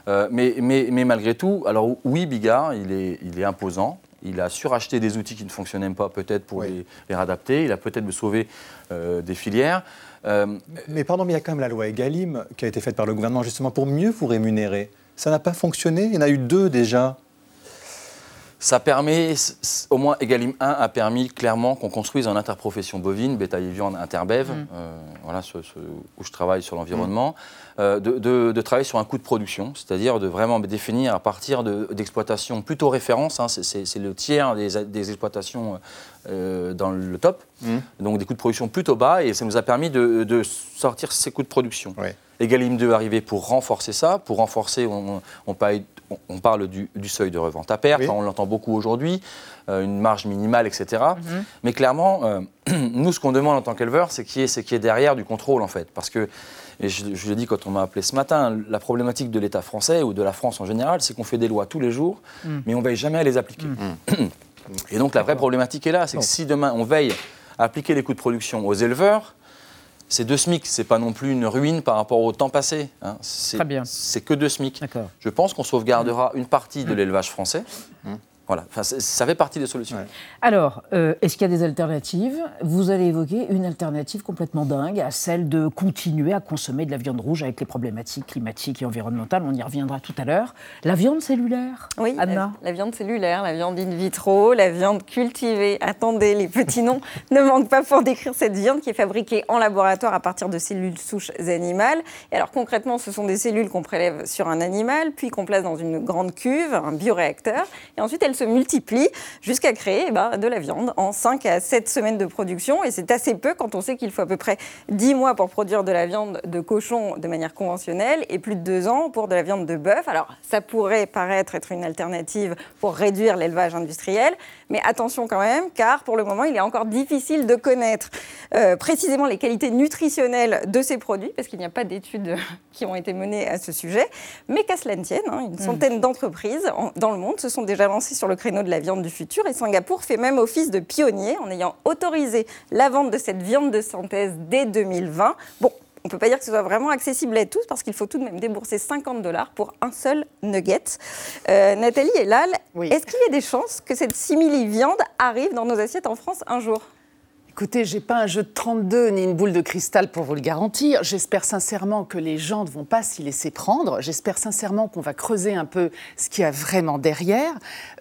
Euh, mais, mais- mais malgré tout, alors oui, Bigard, il est, il est imposant. Il a suracheté des outils qui ne fonctionnaient pas, peut-être pour les, les réadapter. Il a peut-être sauvé euh, des filières. Euh, Mais pardon, mais il y a quand même la loi Egalim qui a été faite par le gouvernement justement pour mieux vous rémunérer. Ça n'a pas fonctionné? Il y en a eu deux déjà. Ça permet, au moins Egalim 1 a permis clairement qu'on construise en interprofession bovine, bétail et viande interbev, Mm. euh, voilà ce, ce- où je travaille sur l'environnement, euh, de, de- de travailler sur un coût de production, c'est-à-dire de vraiment définir à partir de- d'exploitations plutôt références, hein, c'est- le tiers des, exploitations euh, dans le top, donc des coûts de production plutôt bas, et ça nous a permis de, sortir ces coûts de production. Egalim 2 est arrivé pour renforcer ça, pour renforcer, on, on on- on parle du, du seuil de revente à perte, Oui. on l'entend beaucoup aujourd'hui, euh, une marge minimale, etc. Mhm. Mais clairement, euh, nous, ce qu'on demande en tant qu'éleveur, c'est qu'il y, ait- y derrière du contrôle, en fait. Parce que, et je, je l'ai dit quand on m'a appelé ce matin, la problématique de l'État français ou de la France en général, c'est qu'on fait des lois tous les jours, Mm. mais on ne veille jamais à les appliquer. Et donc la vraie problématique est là, c'est que si demain on veille à appliquer les coûts de production aux éleveurs, c'est deux SMIC, c'est pas non plus une ruine par rapport au temps passé. hein. C'est, Très bien. C'est que deux SMIC. Je pense qu'on sauvegardera une partie de l'élevage français. Voilà, Enfin, ça fait partie des solutions. Alors, euh, est-ce qu'il y a des alternatives? Vous avez évoqué une alternative complètement dingue à celle de continuer à consommer de la viande rouge avec les problématiques climatiques et environnementales. On y reviendra tout à l'heure. La viande cellulaire Oui, Anna? la, la viande cellulaire, la viande in vitro, la viande cultivée. Attendez, les petits noms ne manquent pas pour décrire cette viande qui est fabriquée en laboratoire à partir de cellules souches animales. Et alors concrètement, ce sont des cellules qu'on prélève sur un animal, puis qu'on place dans une grande cuve, un bioréacteur, et ensuite elles se multiplient jusqu'à créer eh ben, de la viande en 5 à 7 semaines de production. Et c'est assez peu quand on sait qu'il faut à peu près 10 mois pour produire de la viande de cochon de manière conventionnelle et plus de 2 ans pour de la viande de bœuf. Alors ça pourrait paraître être une alternative pour réduire l'élevage industriel, mais attention quand même, car pour le moment, il est encore difficile de connaître euh, précisément les qualités nutritionnelles de ces produits, parce qu'il n'y a pas d'études qui ont été menées à ce sujet. Mais qu'à cela ne tienne, hein, une centaine d'entreprises en- dans le monde se sont déjà lancées sur le créneau de la viande du futur, et Singapour fait même office de pionnier en ayant autorisé la vente de cette viande de synthèse dès 2020. Bon, on ne peut pas dire que ce soit vraiment accessible à tous parce qu'il faut tout de même débourser 50 dollars pour un seul nugget. Euh, Nathalie et Lal, est-ce qu'il y a des chances que cette simili-viande arrive dans nos assiettes en France un jour? Écoutez, j'ai pas un jeu de 32 ni une boule de cristal pour vous le garantir. J'espère sincèrement que les gens ne vont pas s'y laisser prendre. J'espère sincèrement qu'on va creuser un peu ce qu'il y a vraiment derrière.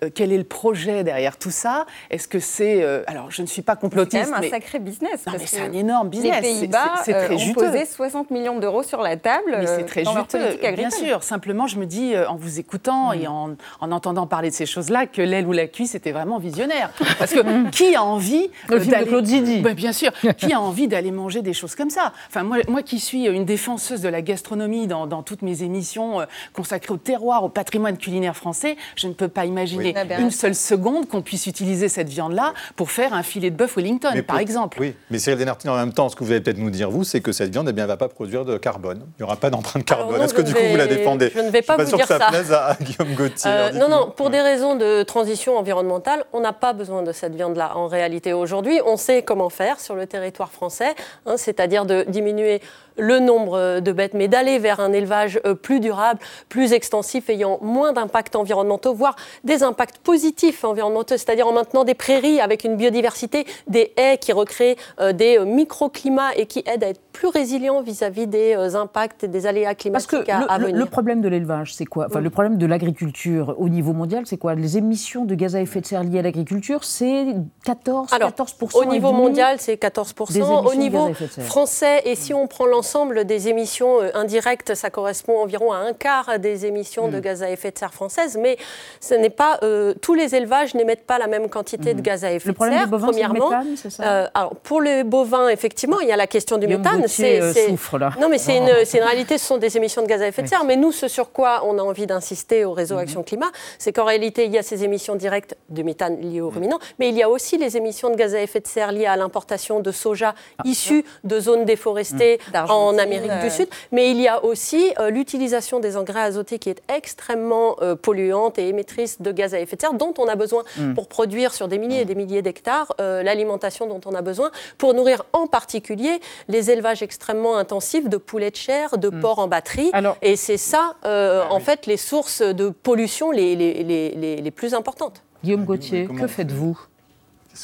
Euh, quel est le projet derrière tout ça? Est-ce que c'est... euh, alors, je ne suis pas C'est complotiste, quand même un mais... sacré business. Non, parce mais c'est un énorme business. Les C'est- Pays-Bas c'est- c'est très euh, ont posé 60 millions d'euros sur la table Mais euh, c'est très dans leur juteux, bien sûr. Simplement, je me dis, euh, en vous écoutant et en, en entendant parler de ces choses-là, que l'aile ou la cuisse était vraiment visionnaire. Parce que qui a envie Le euh, film de Claude Zidi. Ben, Bien sûr. qui a envie d'aller manger des choses comme ça? Enfin, moi, moi qui suis une défenseuse de la gastronomie dans, dans toutes mes émissions euh, consacrées au terroir, au patrimoine culinaire français, je ne peux pas imaginer Oui. une seule seconde qu'on puisse utiliser cette viande-là pour faire un filet de bœuf Wellington, Mais par pour- exemple. Oui, mais Cyril Desnartine, en même temps, ce que vous allez peut-être nous dire, vous, c'est que cette viande, eh bien, elle ne va pas produire de carbone. Il n'y aura pas d'empreinte carbone. Est-ce que du coup, vous la défendez? je ne vais pas suis vous sûr dire que ça, ça. plaise à Guillaume Gauthier. Euh, non, non, pour des raisons de transition environnementale, on n'a pas besoin de cette viande-là. En réalité, aujourd'hui, on sait comment faire sur le territoire français, hein, c'est-à-dire de diminuer le nombre de bêtes, mais d'aller vers un élevage euh, plus durable, plus extensif, ayant moins d'impacts environnementaux, voire des impacts positifs environnementaux, c'est-à-dire en maintenant des prairies avec une biodiversité, des haies qui recréent euh, des euh, microclimats et qui aident à être plus résilients vis-à-vis des euh, impacts et des aléas Parce que climatiques à, le, le- venir. le problème de l'élevage, c'est quoi? Enfin, le problème de l'agriculture au niveau mondial, c'est quoi? Les émissions de gaz à effet de serre liées à l'agriculture, c'est 14%, Alors, 14 Au niveau mondial, c'est 14%. des émissions Au niveau français, et si on prend l'ensemble des émissions euh, indirectes, ça correspond environ à un quart des émissions Mm. de gaz à effet de serre françaises. Mais ce n'est pas euh, tous les élevages n'émettent pas la même quantité de gaz à effet Mm. Le de serre. bovins, c'est le premièrement. méthane, c'est ça Euh, alors, pour les bovins, effectivement, il y a la question du Guillaume méthane. Gauthier, euh, souffre, là. Non, mais c'est Oh. une, c'est une réalité, ce sont des émissions de gaz à effet de serre. Mais nous, ce sur quoi on a envie d'insister au réseau Action Climat, c'est qu'en réalité, il y a ces émissions directes de méthane liées aux ruminants, mais il y a aussi les émissions de gaz à effet de serre liées à l'importation de soja Ah. issu de zones déforestées Mhm. En Amérique euh. du Sud. Mais il y a aussi euh, l'utilisation des engrais azotés qui est extrêmement euh, polluante et émettrice de gaz à effet de serre, dont on a besoin Mhm. pour produire sur des milliers et des milliers d'hectares euh, l'alimentation dont on a besoin pour nourrir en particulier les élevages extrêmement intensifs de poulets de chair, de porcs en batterie. et c'est ça, euh, en fait, les sources de pollution les, les, les, les- les plus importantes. Guillaume Gauthier, que faites-vous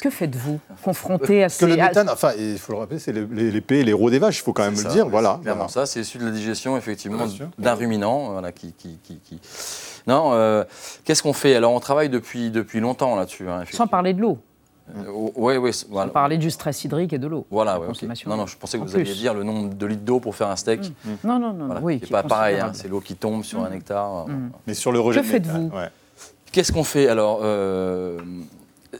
Que faites-vous confronté à Que ces... le à- méthane, enfin, il faut le rappeler, c'est les, les, les P et les rots des vaches, il faut quand même C'est le ça, dire. oui, Voilà. c'est clairement ça, c'est issu de la digestion, effectivement, d'un ruminant. Voilà, qui, qui- qui- qui- Non, euh, qu'est-ce qu'on fait? Alors, on travaille depuis, depuis longtemps là-dessus. hein, Sans parler de l'eau, oui, oui. Voilà. sans parler du stress hydrique et de l'eau. Voilà, consommation Non, non, je pensais que En vous alliez dire le nombre de litres d'eau pour faire un steak. Non, non, non, Voilà, oui. qui qui n'est est pas pareil, hein, c'est l'eau qui tombe sur un hectare. Mm. Mais sur le rejet Que faites-vous ouais. Qu'est-ce qu'on fait? Alors, euh,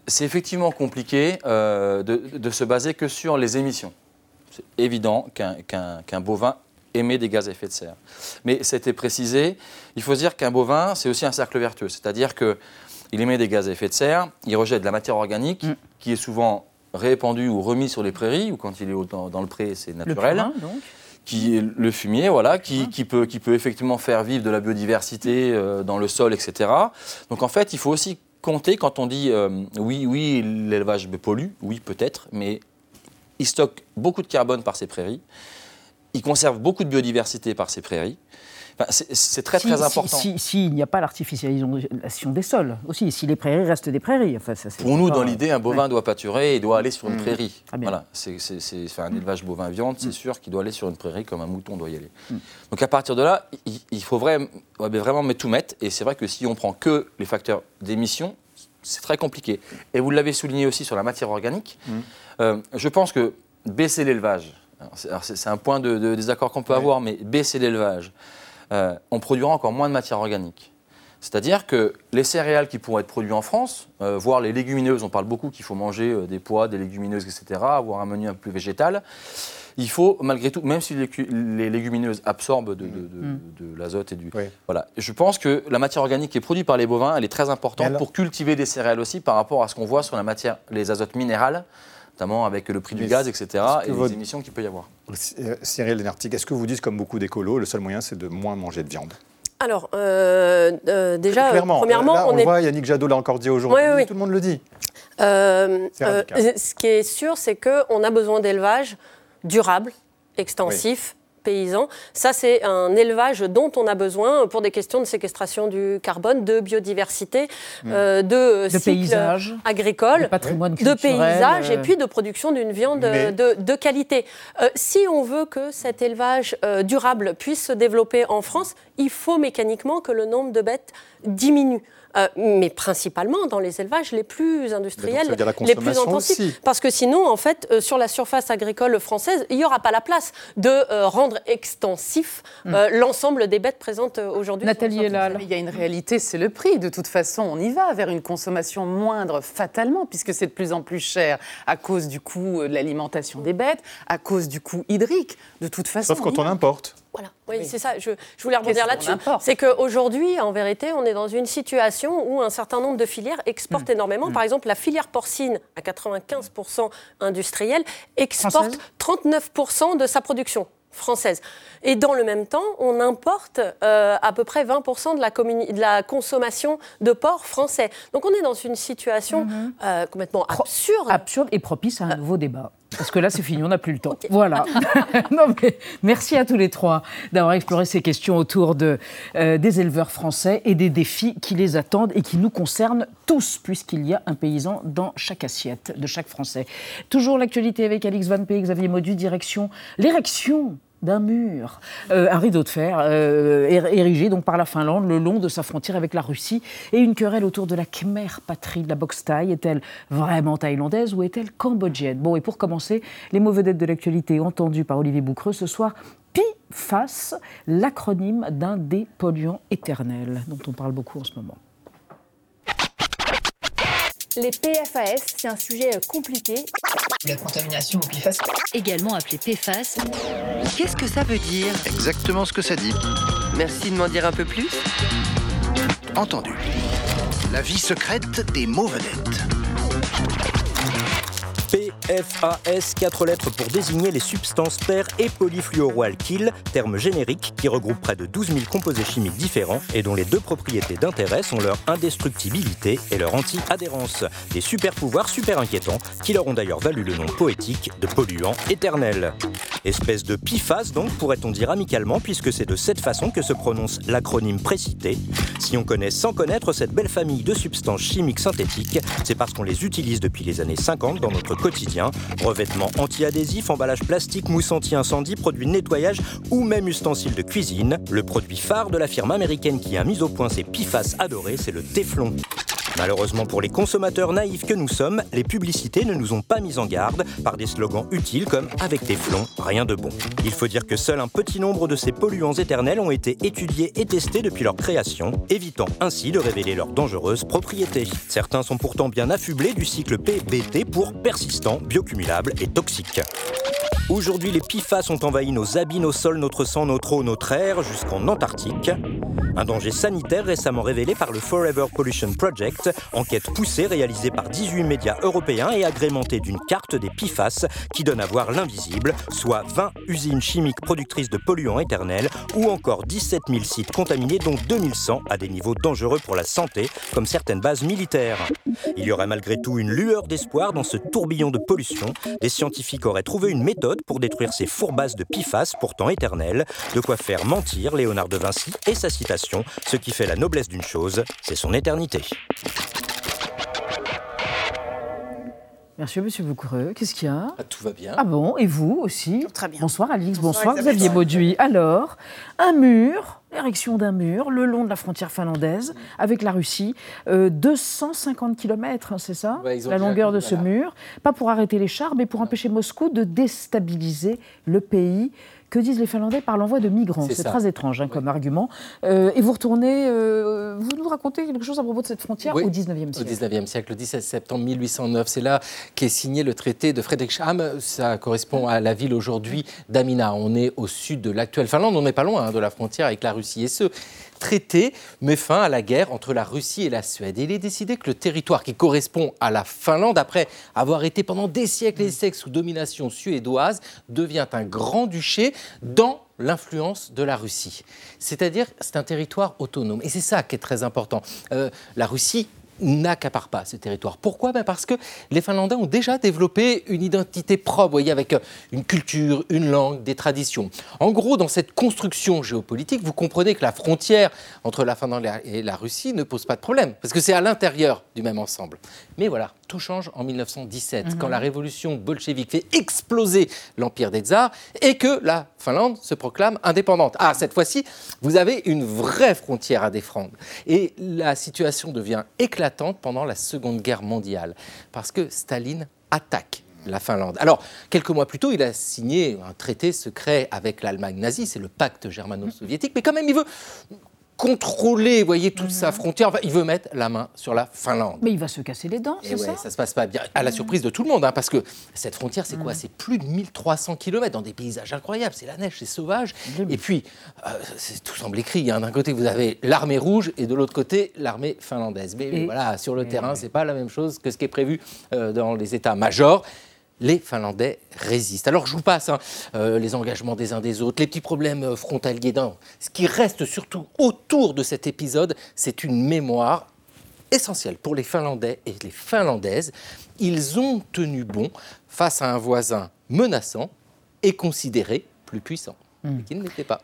c'est effectivement compliqué euh, de, de se baser que sur les émissions. C'est évident qu'un bovin émet des gaz à effet de serre. Mais c'était précisé, il faut se dire qu'un bovin, c'est aussi un cercle vertueux. C'est-à-dire qu'il émet des gaz à effet de serre, il rejette de la matière organique Mm. qui est souvent répandue ou remise sur les prairies, ou quand il est dans, dans le pré, c'est Le naturel purin, donc. qui est le fumier, voilà, qui, qui peut, qui peut effectivement faire vivre de la biodiversité euh, dans le sol, etc. Donc en fait, il faut aussi quand on dit euh, oui, oui, l'élevage pollue, oui peut-être, mais il stocke beaucoup de carbone par ses prairies, il conserve beaucoup de biodiversité par ses prairies. Enfin, c'est- très Si- très si- important. si- S'il n'y a pas l'artificialisation des sols aussi, si les prairies restent des prairies. Enfin, ça, Pour nous, dans l'idée, un bovin ouais. doit pâturer et doit aller sur une Mmh. prairie. Bien. Voilà, c'est un élevage bovin-viande, c'est sûr qu'il doit aller sur une prairie comme un mouton doit y aller. Mmh. Donc à partir de là, il, il faut vraiment, vraiment mettre tout mettre. Et c'est vrai que si on prend que les facteurs d'émission, c'est très compliqué. Et vous l'avez souligné aussi sur la matière organique. Mmh. Euh, je pense que baisser l'élevage, c'est- c'est c'est un point de, de désaccord qu'on peut avoir, mais baisser l'élevage, euh, on produira encore moins de matière organique. C'est-à-dire que les céréales qui pourront être produites en France, euh, voire les légumineuses, on parle beaucoup qu'il faut manger euh, des pois, des légumineuses, etc., avoir un menu un peu plus végétal, il faut malgré tout, même si les, légumineuses absorbent de, de- de- Mm. de l'azote et du... Voilà. Je pense que la matière organique qui est produite par les bovins, elle est très importante alors- pour cultiver des céréales aussi par rapport à ce qu'on voit sur la matière, les azotes minérales, notamment avec le prix du gaz, etc., et votre- les émissions qu'il peut y avoir. Cyril Lenartic, est-ce que vous dites, comme beaucoup d'écolos, le seul moyen, c'est de moins manger de viande? Alors, euh, euh, déjà, Clairement, premièrement, là, on, on le est voit, Yannick Jadot l'a encore dit aujourd'hui, Oui, oui, oui. tout le monde le dit. Euh, euh, ce qui est sûr, c'est qu'on a besoin d'élevage durable, extensif. Ça, c'est un élevage dont on a besoin pour des questions de séquestration du carbone, de biodiversité, Mm. euh, de, De cycle paysage, agricole, de patrimoine de paysage et euh. puis de production d'une viande Mais- de, de qualité. Euh, si on veut que cet élevage euh, durable puisse se développer en France, il faut mécaniquement que le nombre de bêtes diminue. Euh, mais principalement dans les élevages les plus industriels, les plus intensifs. aussi. Parce que sinon, en fait, euh, sur la surface agricole française, il n'y aura pas la place de euh, rendre extensif euh, l'ensemble des bêtes présentes aujourd'hui. sol français. Mais Il y a une réalité, c'est le prix. De toute façon, on y va vers une consommation moindre fatalement, puisque c'est de plus en plus cher à cause du coût de l'alimentation des bêtes, à cause du coût hydrique. De toute façon. Sauf quand on importe. Voilà, oui, c'est ça. Je, je voulais rebondir là-dessus. C'est qu'aujourd'hui, en vérité, on est dans une situation où un certain nombre de filières exportent énormément. Par exemple, la filière porcine, à 95% industrielle, exporte 39% de sa production française. Et dans le même temps, on importe euh, à peu près 20% de la, de la consommation de porc français. Donc on est dans une situation euh, complètement absurde. Absurde et propice à un nouveau débat. Parce que là, c'est fini, on n'a plus le temps. Voilà. non, mais merci à tous les trois d'avoir exploré ces questions autour de, euh, des éleveurs français et des défis qui les attendent et qui nous concernent tous, puisqu'il y a un paysan dans chaque assiette de chaque Français. Toujours l'actualité avec Alix Van P, Xavier Maudu, direction l'érection d'un mur, Euh, un rideau de fer euh, ér- érigé donc par la Finlande le long de sa frontière avec la Russie et une querelle autour de la Khmer patrie de la boxe thaï. Est-elle vraiment thaïlandaise ou est-elle cambodgienne? Bon, et pour commencer, les mauvais dettes de l'actualité entendues par Olivier Boucreux ce soir. PFAS, l'acronyme d'un des polluants éternels dont on parle beaucoup en ce moment. Les PFAS, c'est un sujet euh, compliqué. La contamination au PFAS. également appelé PFAS. Qu'est-ce que ça veut dire? Exactement ce que ça dit. Merci de m'en dire un peu plus. Entendu. La vie secrète des mots vedettes. PFAS, quatre lettres pour désigner les substances per et polyfluoroalkyles, termes génériques qui regroupent près de 12 000 composés chimiques différents et dont les deux propriétés d'intérêt sont leur indestructibilité et leur anti-adhérence. Des super pouvoirs super inquiétants qui leur ont d'ailleurs valu le nom poétique de polluants éternels. Espèce de PIFAS donc, pourrait-on dire amicalement, puisque c'est de cette façon que se prononce l'acronyme précité. Si on connaît sans connaître cette belle famille de substances chimiques synthétiques, c'est parce qu'on les utilise depuis les années 50 dans notre quotidien. Revêtements anti-adhésifs, emballages plastiques, mousse anti-incendie, produits de nettoyage ou même ustensiles de cuisine. Le produit phare de la firme américaine qui a mis au point ces PIFAS adorés, c'est le Teflon. Malheureusement pour les consommateurs naïfs que nous sommes, les publicités ne nous ont pas mis en garde par des slogans utiles comme Avec Teflon, rien de bon. Il faut dire que seul un petit nombre de ces polluants éternels ont été étudiés et testés depuis leur création, évitant ainsi de révéler leurs dangereuses propriétés. Certains sont pourtant bien affublés du cycle PBT pour persistant, biocumulable et toxique. Aujourd'hui, les PFAS ont envahi nos habits, nos sols, notre sang, notre eau, notre air, jusqu'en Antarctique. Un danger sanitaire récemment révélé par le Forever Pollution Project, enquête poussée réalisée par 18 médias européens et agrémentée d'une carte des PFAS qui donne à voir l'invisible, soit 20 usines chimiques productrices de polluants éternels ou encore 17 000 sites contaminés dont 2100 à des niveaux dangereux pour la santé, comme certaines bases militaires. Il y aurait malgré tout une lueur d'espoir dans ce tourbillon de pollution. Des scientifiques auraient trouvé une méthode pour détruire ces fourbasses de PFAS pourtant éternelles, de quoi faire mentir Léonard de Vinci et sa citation Ce qui fait la noblesse d'une chose, c'est son éternité. Merci, monsieur Boucoureux. Qu'est-ce qu'il y a? Ah, tout va bien. Ah bon, et vous aussi? Très bien. Bonsoir Alix, bonsoir, Bonsoir. Xavier Bauduit. Alors, un mur, l'érection d'un mur le long de la frontière finlandaise avec la Russie. Euh, 250 km, c'est ça Ouais, La longueur de ce voilà. mur. Pas pour arrêter les chars, mais pour empêcher Moscou de déstabiliser le pays. Que disent les Finlandais par l'envoi de migrants C'est très étrange hein, comme argument. Euh, et vous retournez, euh, vous nous racontez quelque chose à propos de cette frontière Oui, au 19e Au siècle 19e siècle, le 17 septembre 1809, c'est là qu'est signé le traité de Fredrikshamn. Ça correspond à la ville aujourd'hui d'Amina. On est au sud de l'actuelle Finlande, on n'est pas loin hein, de la frontière avec la Russie. Et ce traité met fin à la guerre entre la Russie et la Suède. Il est décidé que le territoire qui correspond à la Finlande, après avoir été pendant des siècles et des siècles sous domination suédoise, devient un grand-duché dans l'influence de la Russie. C'est-à-dire, c'est un territoire autonome. Et c'est ça qui est très important. Euh, la Russie n'accapare pas ce territoire. Pourquoi? Ben Parce que les Finlandais ont déjà développé une identité propre, voyez, avec euh, une culture, une langue, des traditions. En gros, dans cette construction géopolitique, vous comprenez que la frontière entre la Finlande et la- et la Russie ne pose pas de problème, parce que c'est à l'intérieur du même ensemble. Mais voilà, tout change en 1917, Mhm. quand la révolution bolchevique fait exploser l'empire des tsars et que la Finlande se proclame indépendante. Ah, cette fois-ci, vous avez une vraie frontière à défendre. Et la situation devient éclatante pendant la Seconde Guerre mondiale, parce que Staline attaque la Finlande. Alors, quelques mois plus tôt, il a signé un traité secret avec l'Allemagne nazie, c'est le pacte germano-soviétique, mais quand même, il veut contrôler, vous voyez, toute sa frontière. Enfin, il veut mettre la main sur la Finlande. Mais il va se casser les dents, c'est ouais, ça ça se passe pas bien. À la surprise de tout le monde, hein, parce que cette frontière, c'est quoi C'est plus de 1300 km dans des paysages incroyables. C'est la neige, c'est sauvage. Et puis, euh, c'est- tout semble écrit. hein. D'un côté, vous avez l'armée rouge et de l'autre côté, l'armée finlandaise. Mais Et- voilà, sur le terrain, c'est pas la même chose que ce qui est prévu euh, dans les états-majors. Les Finlandais résistent. Alors je vous passe hein, euh, les engagements des uns des autres, les petits problèmes euh, frontaliers. Ce qui reste surtout autour de cet épisode, c'est une mémoire essentiel pour les Finlandais et les Finlandaises. Ils ont tenu bon face à un voisin menaçant et considéré plus puissant, mais qui ne l'était pas.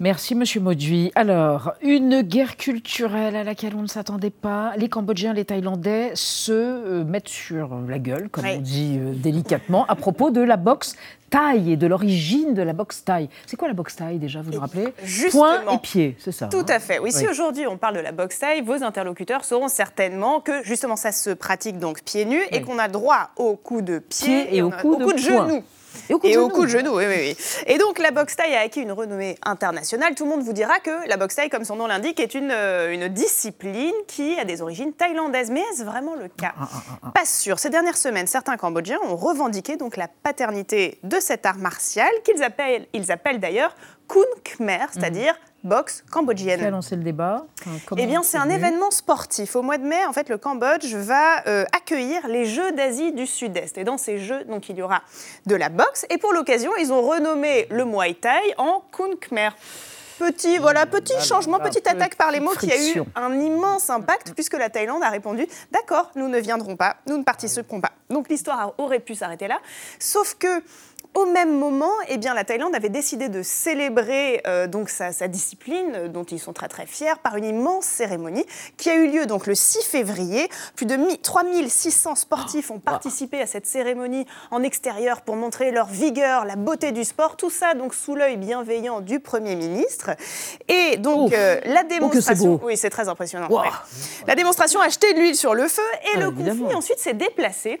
Merci, Monsieur Mauduit. Alors, une guerre culturelle à laquelle on ne s'attendait pas. Les Cambodgiens, les Thaïlandais se euh, mettent sur la gueule, comme on dit euh, délicatement, à propos de la boxe thaï et de l'origine de la boxe thaï. C'est quoi la boxe thaï déjà, vous nous rappelez? justement. Point et pied, c'est ça. Tout hein? à fait. Oui, si aujourd'hui on parle de la boxe thaï, vos interlocuteurs sauront certainement que justement ça se pratique donc pieds nus et qu'on a droit au coup de pied Pied et au coup de de, genou. Et au coup de au genou. coup de genou, oui, oui, oui. Et donc la boxe thaï a acquis une renommée internationale. Tout le monde vous dira que la boxe thaï, comme son nom l'indique, est une, euh, une discipline qui a des origines thaïlandaises. Mais est-ce vraiment le cas? Ah, Pas sûr. Ces dernières semaines, certains Cambodgiens ont revendiqué donc la paternité de cet art martial qu'ils appellent, ils appellent d'ailleurs Kun Khmer, c'est-à-dire boxe cambodgienne. Qui a lancé le débat? Comment Eh bien, c'est un événement sportif. Au mois de mai, en fait, le Cambodge va euh, accueillir les Jeux d'Asie du Sud-Est. Et dans ces Jeux, donc, il y aura de la boxe. Et pour l'occasion, ils ont renommé le Muay Thai en Kun Khmer. Petit, voilà, petit changement, petite attaque par les mots qui a eu un immense impact puisque la Thaïlande a répondu D'accord, nous ne viendrons pas, nous ne participerons pas. Donc l'histoire aurait pu s'arrêter là, sauf que au même moment, eh bien, la Thaïlande avait décidé de célébrer euh, donc sa, sa discipline, euh, dont ils sont très très fiers, par une immense cérémonie qui a eu lieu donc le 6 février. Plus de mi- 3600 sportifs ont participé à cette cérémonie en extérieur pour montrer leur vigueur, la beauté du sport, tout ça donc sous l'œil bienveillant du Premier ministre. Et donc euh, la Oh, que c'est démonstration, oui, c'est très impressionnant. Wow. ouais. La démonstration a jeté de l'huile sur le feu et Ah, le conflit ensuite s'est déplacé.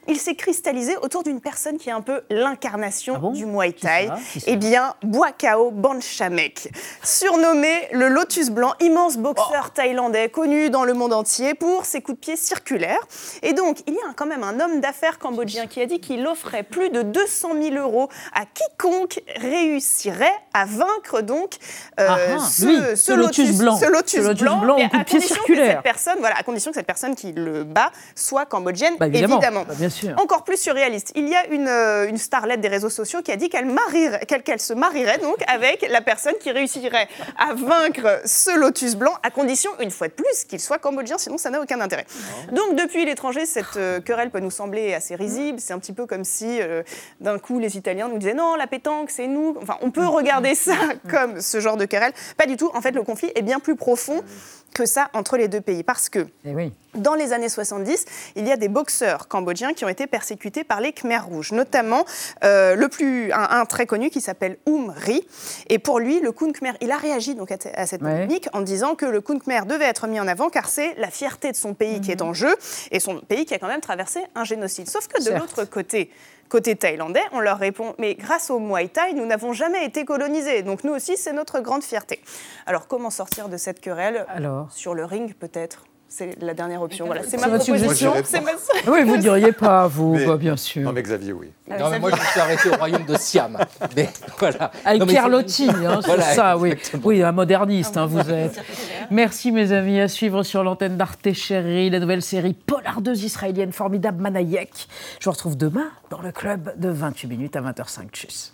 Il s'est cristallisé autour d'une personne qui est un peu l'incarnation du Muay Thai. Eh bien, Boakao Banchamek, surnommé le Lotus Blanc, immense boxeur Oh. thaïlandais connu dans le monde entier pour ses coups de pied circulaires. Et donc, il y a quand même un homme d'affaires cambodgien qui a dit qu'il offrait plus de 200 000 euros à quiconque réussirait à vaincre donc euh, Ah, ah, ce, lui, ce ce lotus blanc. ce lotus Ce lotus blanc, blanc mais coup de à pied condition que circulaire. cette personne, voilà, à condition que cette personne qui le bat soit cambodgienne, Bah, évidemment. évidemment. Bah, sûr. Encore plus surréaliste, il y a une, euh, une starlette des réseaux sociaux qui a dit qu'elle marierait- qu'elle qu'elle se marierait donc avec la personne qui réussirait à vaincre ce lotus blanc, à condition, une fois de plus, qu'il soit cambodgien, sinon ça n'a aucun intérêt. Donc depuis l'étranger, cette euh, querelle peut nous sembler assez risible. C'est un petit peu comme si euh, d'un coup les Italiens nous disaient non, la pétanque, c'est nous. Enfin, on peut regarder ça comme ce genre de querelle. Pas du tout. En fait, le conflit est bien plus profond que ça entre les deux pays. Parce que dans les années 70, il y a des boxeurs cambodgiens qui ont été persécutés par les Khmers rouges, notamment euh, le plus, un, un très connu qui s'appelle Oum Ri. Et pour lui, le Khun Khmer, il a réagi donc à, cette polémique en disant que le Khun Khmer devait être mis en avant car c'est la fierté de son pays qui est en jeu et son pays qui a quand même traversé un génocide. Sauf que de l'autre côté, côté thaïlandais, on leur répond mais grâce au Muay Thai, nous n'avons jamais été colonisés. Donc nous aussi, c'est notre grande fierté. Alors comment sortir de cette querelle Alors Sur le ring peut-être? C'est la dernière option. Voilà, c'est ma votre proposition. suggestion C'est ma- Oui, vous ne diriez pas, vous, Mais- bah, bien sûr. Non, mais Xavier, oui. Non, mais moi, je me suis arrêté au royaume de Siam. Mais voilà. Avec Non, mais Pierre c'est- Lotti, hein, c'est ça, oui. Oui, un moderniste, hein, vous êtes. Merci, mes amis. À suivre sur l'antenne d'Arte Chérie, la nouvelle série polardeuse israélienne formidable, Manayek. Je vous retrouve demain dans le club de 28 minutes à 20h05. Tchuss.